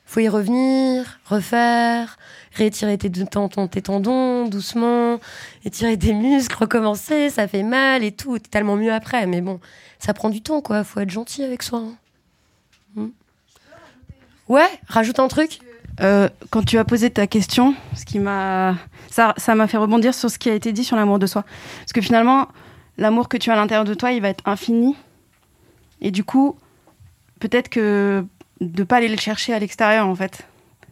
faut y revenir, refaire, rétirer tes tendons doucement, étirer tes muscles, recommencer, ça fait mal et tout. T'es tellement mieux après. Mais bon, ça prend du temps, quoi. Faut être gentil avec soi. hein. Ouais, rajoute un truc. Euh, quand tu as posé ta question, ce qui m'a, ça, ça m'a fait rebondir sur ce qui a été dit sur l'amour de soi. Parce que finalement, l'amour que tu as à l'intérieur de toi, il va être infini. Et du coup, peut-être que de pas aller le chercher à l'extérieur, en fait.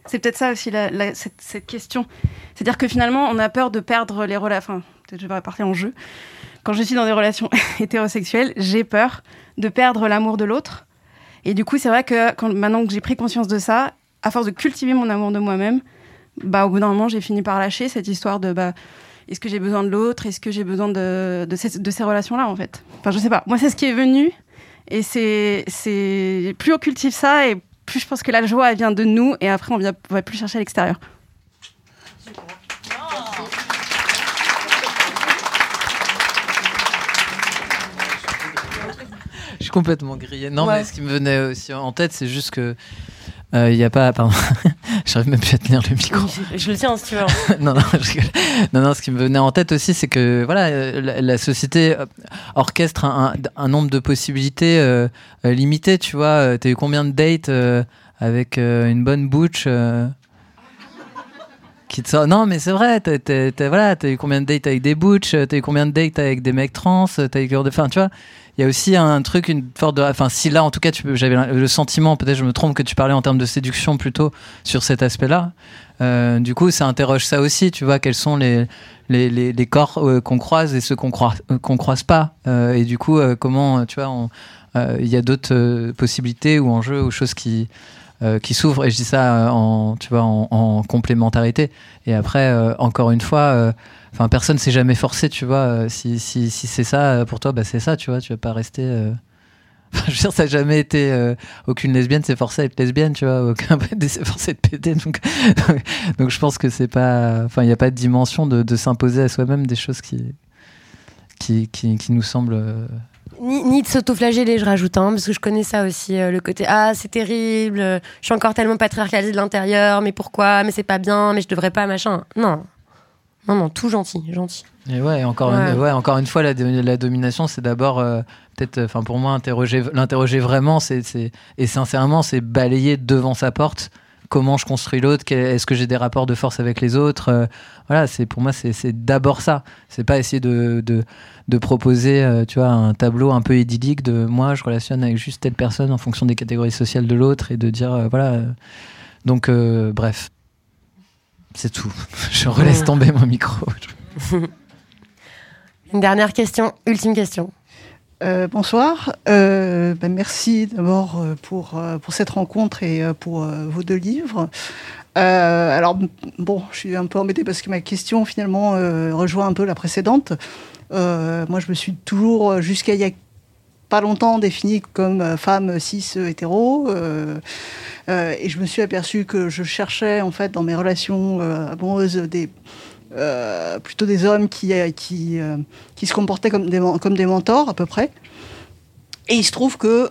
C'est peut-être ça aussi cette, question. C'est-à-dire que finalement, on a peur de perdre les relations. Enfin, je vais parler en jeu. Quand je suis dans des relations [LAUGHS] hétérosexuelles, j'ai peur de perdre l'amour de l'autre. Et du coup, c'est vrai que maintenant que j'ai pris conscience de ça, à force de cultiver mon amour de moi-même, bah, au bout d'un moment, j'ai fini par lâcher cette histoire de bah, est-ce que j'ai besoin de l'autre? Est-ce que j'ai besoin de, de, ces, de ces relations-là, en fait? Enfin, je sais pas. Moi, c'est ce qui est venu. Et c'est, c'est plus on cultive ça, et plus je pense que la joie, elle vient de nous, et après, on ne va plus chercher à l'extérieur. Suis complètement grillé. Non, Ouais. mais ce qui me venait aussi en tête, c'est juste que il n'y a pas. Pardon, [LAUGHS] j'arrive même plus à tenir le micro. Je le tiens si tu veux. [LAUGHS] non, non, je non, non, ce qui me venait en tête aussi, c'est que voilà, euh, la, la société euh, orchestre un, un- un nombre de possibilités euh, euh, limité. Tu vois, Euh, t'as eu combien de dates euh, avec euh, une bonne bouche euh, qui te sort? Non, mais c'est vrai. T'as, t'as- t'as- voilà, t'as eu combien de dates avec des butch T'as eu combien de dates avec des mecs trans T'as eu de, enfin, tu vois. Il y a aussi un truc, une forte de, enfin, si là, en tout cas, j'avais le sentiment, peut-être je me trompe, que tu parlais en termes de séduction plutôt sur cet aspect-là. Euh, du coup, ça interroge ça aussi, tu vois, quels sont les, les, les, corps euh, qu'on croise et ceux qu'on croise, euh, croise pas. Et du coup, comment, tu vois, il y a d'autres possibilités ou enjeux ou choses qui, euh, qui s'ouvrent. Et je dis ça euh, en, tu vois, en, en complémentarité. Et après, euh, encore une fois, euh, enfin, personne s'est jamais forcé, tu vois. euh, si si, si c'est ça euh, pour toi, bah, c'est ça, tu vois. Tu vas pas rester. euh, [LAUGHS] je veux dire, ça n'a jamais été. euh, aucune lesbienne s'est forcée à être lesbienne, tu vois. Aucun [LAUGHS] PD s'est forcé être PD. Donc, [LAUGHS] donc je pense que c'est pas. Enfin, il n'y a pas de dimension de, de s'imposer à soi-même des choses qui, qui, qui, qui nous semblent. Ni, ni de s'autoflageller, je rajoute, hein, parce que je connais ça aussi, euh, le côté ah c'est terrible, euh, je suis encore tellement patriarcalisée de l'intérieur, mais pourquoi, mais c'est pas bien, mais je devrais pas, machin. Non, non, non, tout gentil, gentil. Et ouais, encore, Ouais. Une, ouais, encore une fois, la, la domination, c'est d'abord, euh, peut-être, enfin pour moi, interroger, l'interroger vraiment, c'est, c'est- et sincèrement, c'est balayer devant sa porte. Comment je construis l'autre Est-ce que j'ai des rapports de force avec les autres Euh, Voilà, c'est pour moi, c'est, d'abord ça. C'est pas essayer de, proposer, euh, tu vois, un tableau un peu idyllique de moi, je relationne avec juste telle personne en fonction des catégories sociales de l'autre et de dire, euh, voilà. donc, bref, c'est tout. [LAUGHS] je relaisse tomber mon micro. [LAUGHS] Une dernière question, ultime question. Euh, bonsoir. Euh, ben, merci d'abord euh, pour, cette rencontre et pour vos deux livres. Alors, bon, je suis un peu embêtée parce que ma question finalement rejoint un peu la précédente. Moi, je me suis toujours, jusqu'à il y a pas longtemps, définie comme femme cis hétéro. et je me suis aperçue que je cherchais en fait dans mes relations euh, amoureuses des euh, plutôt des hommes qui, euh, qui, euh, qui se comportaient comme des, comme des mentors à peu près. Et il se trouve que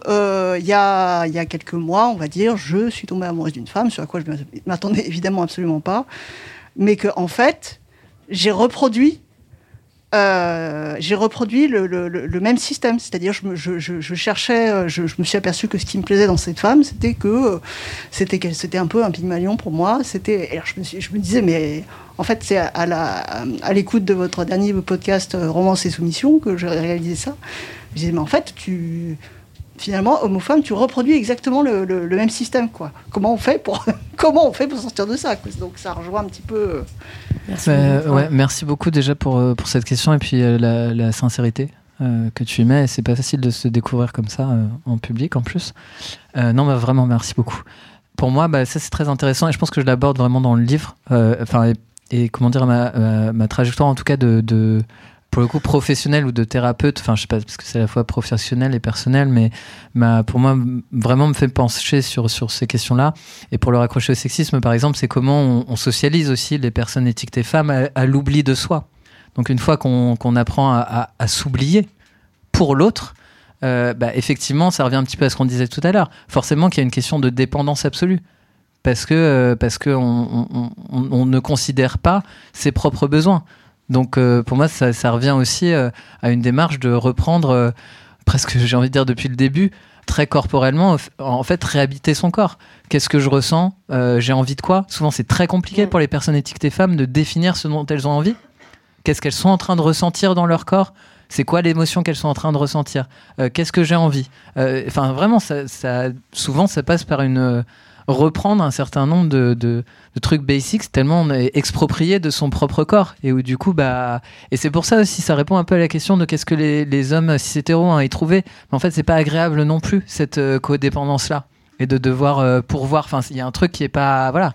il y, a, y a quelques mois, on va dire, je suis tombée amoureuse d'une femme, sur à quoi je ne m'attendais [LAUGHS] évidemment absolument pas, mais que en fait, j'ai reproduit euh, j'ai reproduit le, même système, c'est-à-dire je, cherchais, euh, je, me suis aperçu que ce qui me plaisait dans cette femme, c'était que euh, c'était qu'elle- c'était un peu un pygmalion pour moi. C'était, alors je me, disais, mais en fait, c'est à, l'écoute de votre dernier podcast Romance et Soumission que j'ai réalisé ça. Je disais, mais en fait, tu finalement, femme, tu reproduis exactement le, même système, quoi. Comment on fait pour [LAUGHS] comment on fait pour sortir de ça. Donc ça rejoint un petit peu. Euh, Bah, ouais, merci beaucoup déjà pour, euh, pour cette question et puis euh, la, la sincérité euh, que tu y mets. C'est pas facile de se découvrir comme ça euh, en public en plus. Euh, non, bah, vraiment, merci beaucoup. Pour moi, bah, ça c'est très intéressant et je pense que je l'aborde vraiment dans le livre. Enfin, et, et comment dire, ma, ma, ma trajectoire en tout cas de. de pour le coup professionnel ou de thérapeute, enfin je sais pas parce que c'est à la fois professionnel et personnel, mais ma, pour moi vraiment me fait pencher sur, sur ces questions-là. Et pour le raccrocher au sexisme, par exemple, c'est comment on, socialise aussi les personnes étiquetées femmes à, l'oubli de soi. Donc une fois qu'on qu'on apprend à, à- s'oublier pour l'autre, euh, bah, effectivement, ça revient un petit peu à ce qu'on disait tout à l'heure. Forcément qu'il y a une question de dépendance absolue. parce que parce que on, on, ne considère pas ses propres besoins. Donc pour moi, ça, ça revient aussi à une démarche de reprendre presque, j'ai envie de dire depuis le début, très corporellement, en fait, réhabiter son corps. Qu'est-ce que je ressens? J'ai envie de quoi? Souvent, c'est très compliqué pour les personnes étiquetées femmes de définir ce dont elles ont envie. Qu'est-ce qu'elles sont en train de ressentir dans leur corps? C'est quoi l'émotion qu'elles sont en train de ressentir? Euh, Qu'est-ce que j'ai envie? Euh, Enfin, vraiment, ça, souvent, ça passe par une euh, reprendre un certain nombre de, trucs basics tellement on est exproprié de son propre corps. Et où du coup bah et c'est pour ça aussi ça répond un peu à la question de qu'est-ce que les, hommes cis hétéros hein, y trouvé mais en fait c'est pas agréable non plus cette codépendance là et de devoir pourvoir. Enfin il y a un truc qui est pas voilà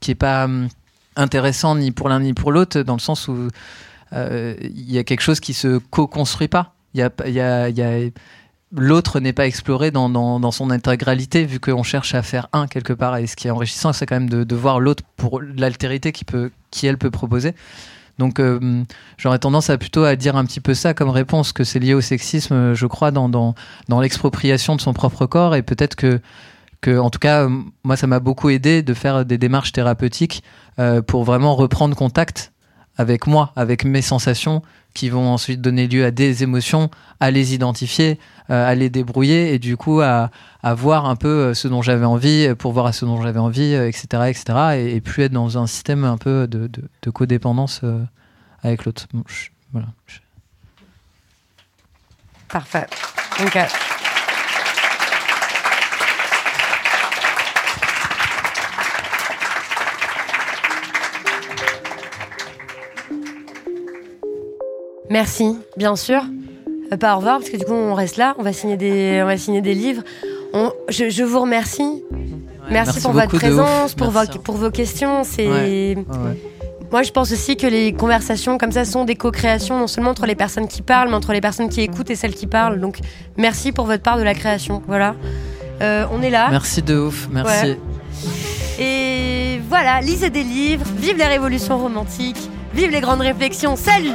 qui est pas hum, intéressant ni pour l'un ni pour l'autre dans le sens où euh, il y a quelque chose qui se co-construit pas. Il y a l'autre n'est pas exploré dans, dans, son intégralité, vu qu'on cherche à faire un quelque part. Et ce qui est enrichissant, c'est quand même de, de voir l'autre pour l'altérité qui, peut, qui elle peut proposer. Donc euh, j'aurais tendance à plutôt à dire un petit peu ça comme réponse, que c'est lié au sexisme, je crois, dans, dans, dans l'expropriation de son propre corps. Et peut-être que, que, en tout cas, moi, ça m'a beaucoup aidé de faire des démarches thérapeutiques euh, pour vraiment reprendre contact avec moi, avec mes sensations, qui vont ensuite donner lieu à des émotions, à les identifier, euh, à les débrouiller et du coup à, voir un peu euh, ce dont j'avais envie pour voir à ce dont j'avais envie, etc., euh, etc. Et, et, plus être dans un système un peu de, codépendance avec l'autre. Parfait. Merci, bien sûr. Euh, pas au revoir, parce que du coup, on reste là, on va signer des, on va signer des livres. je, vous remercie. merci, pour votre présence, pour vos, pour vos questions. C'est. Moi, je pense aussi que les conversations comme ça sont des co-créations, non seulement entre les personnes qui parlent, mais entre les personnes qui écoutent et celles qui parlent. Donc, merci pour votre part de la création. Voilà. Euh, on est là. Merci de ouf, merci. Et voilà, lisez des livres, vive les révolutions romantiques, vive les grandes réflexions. Salut!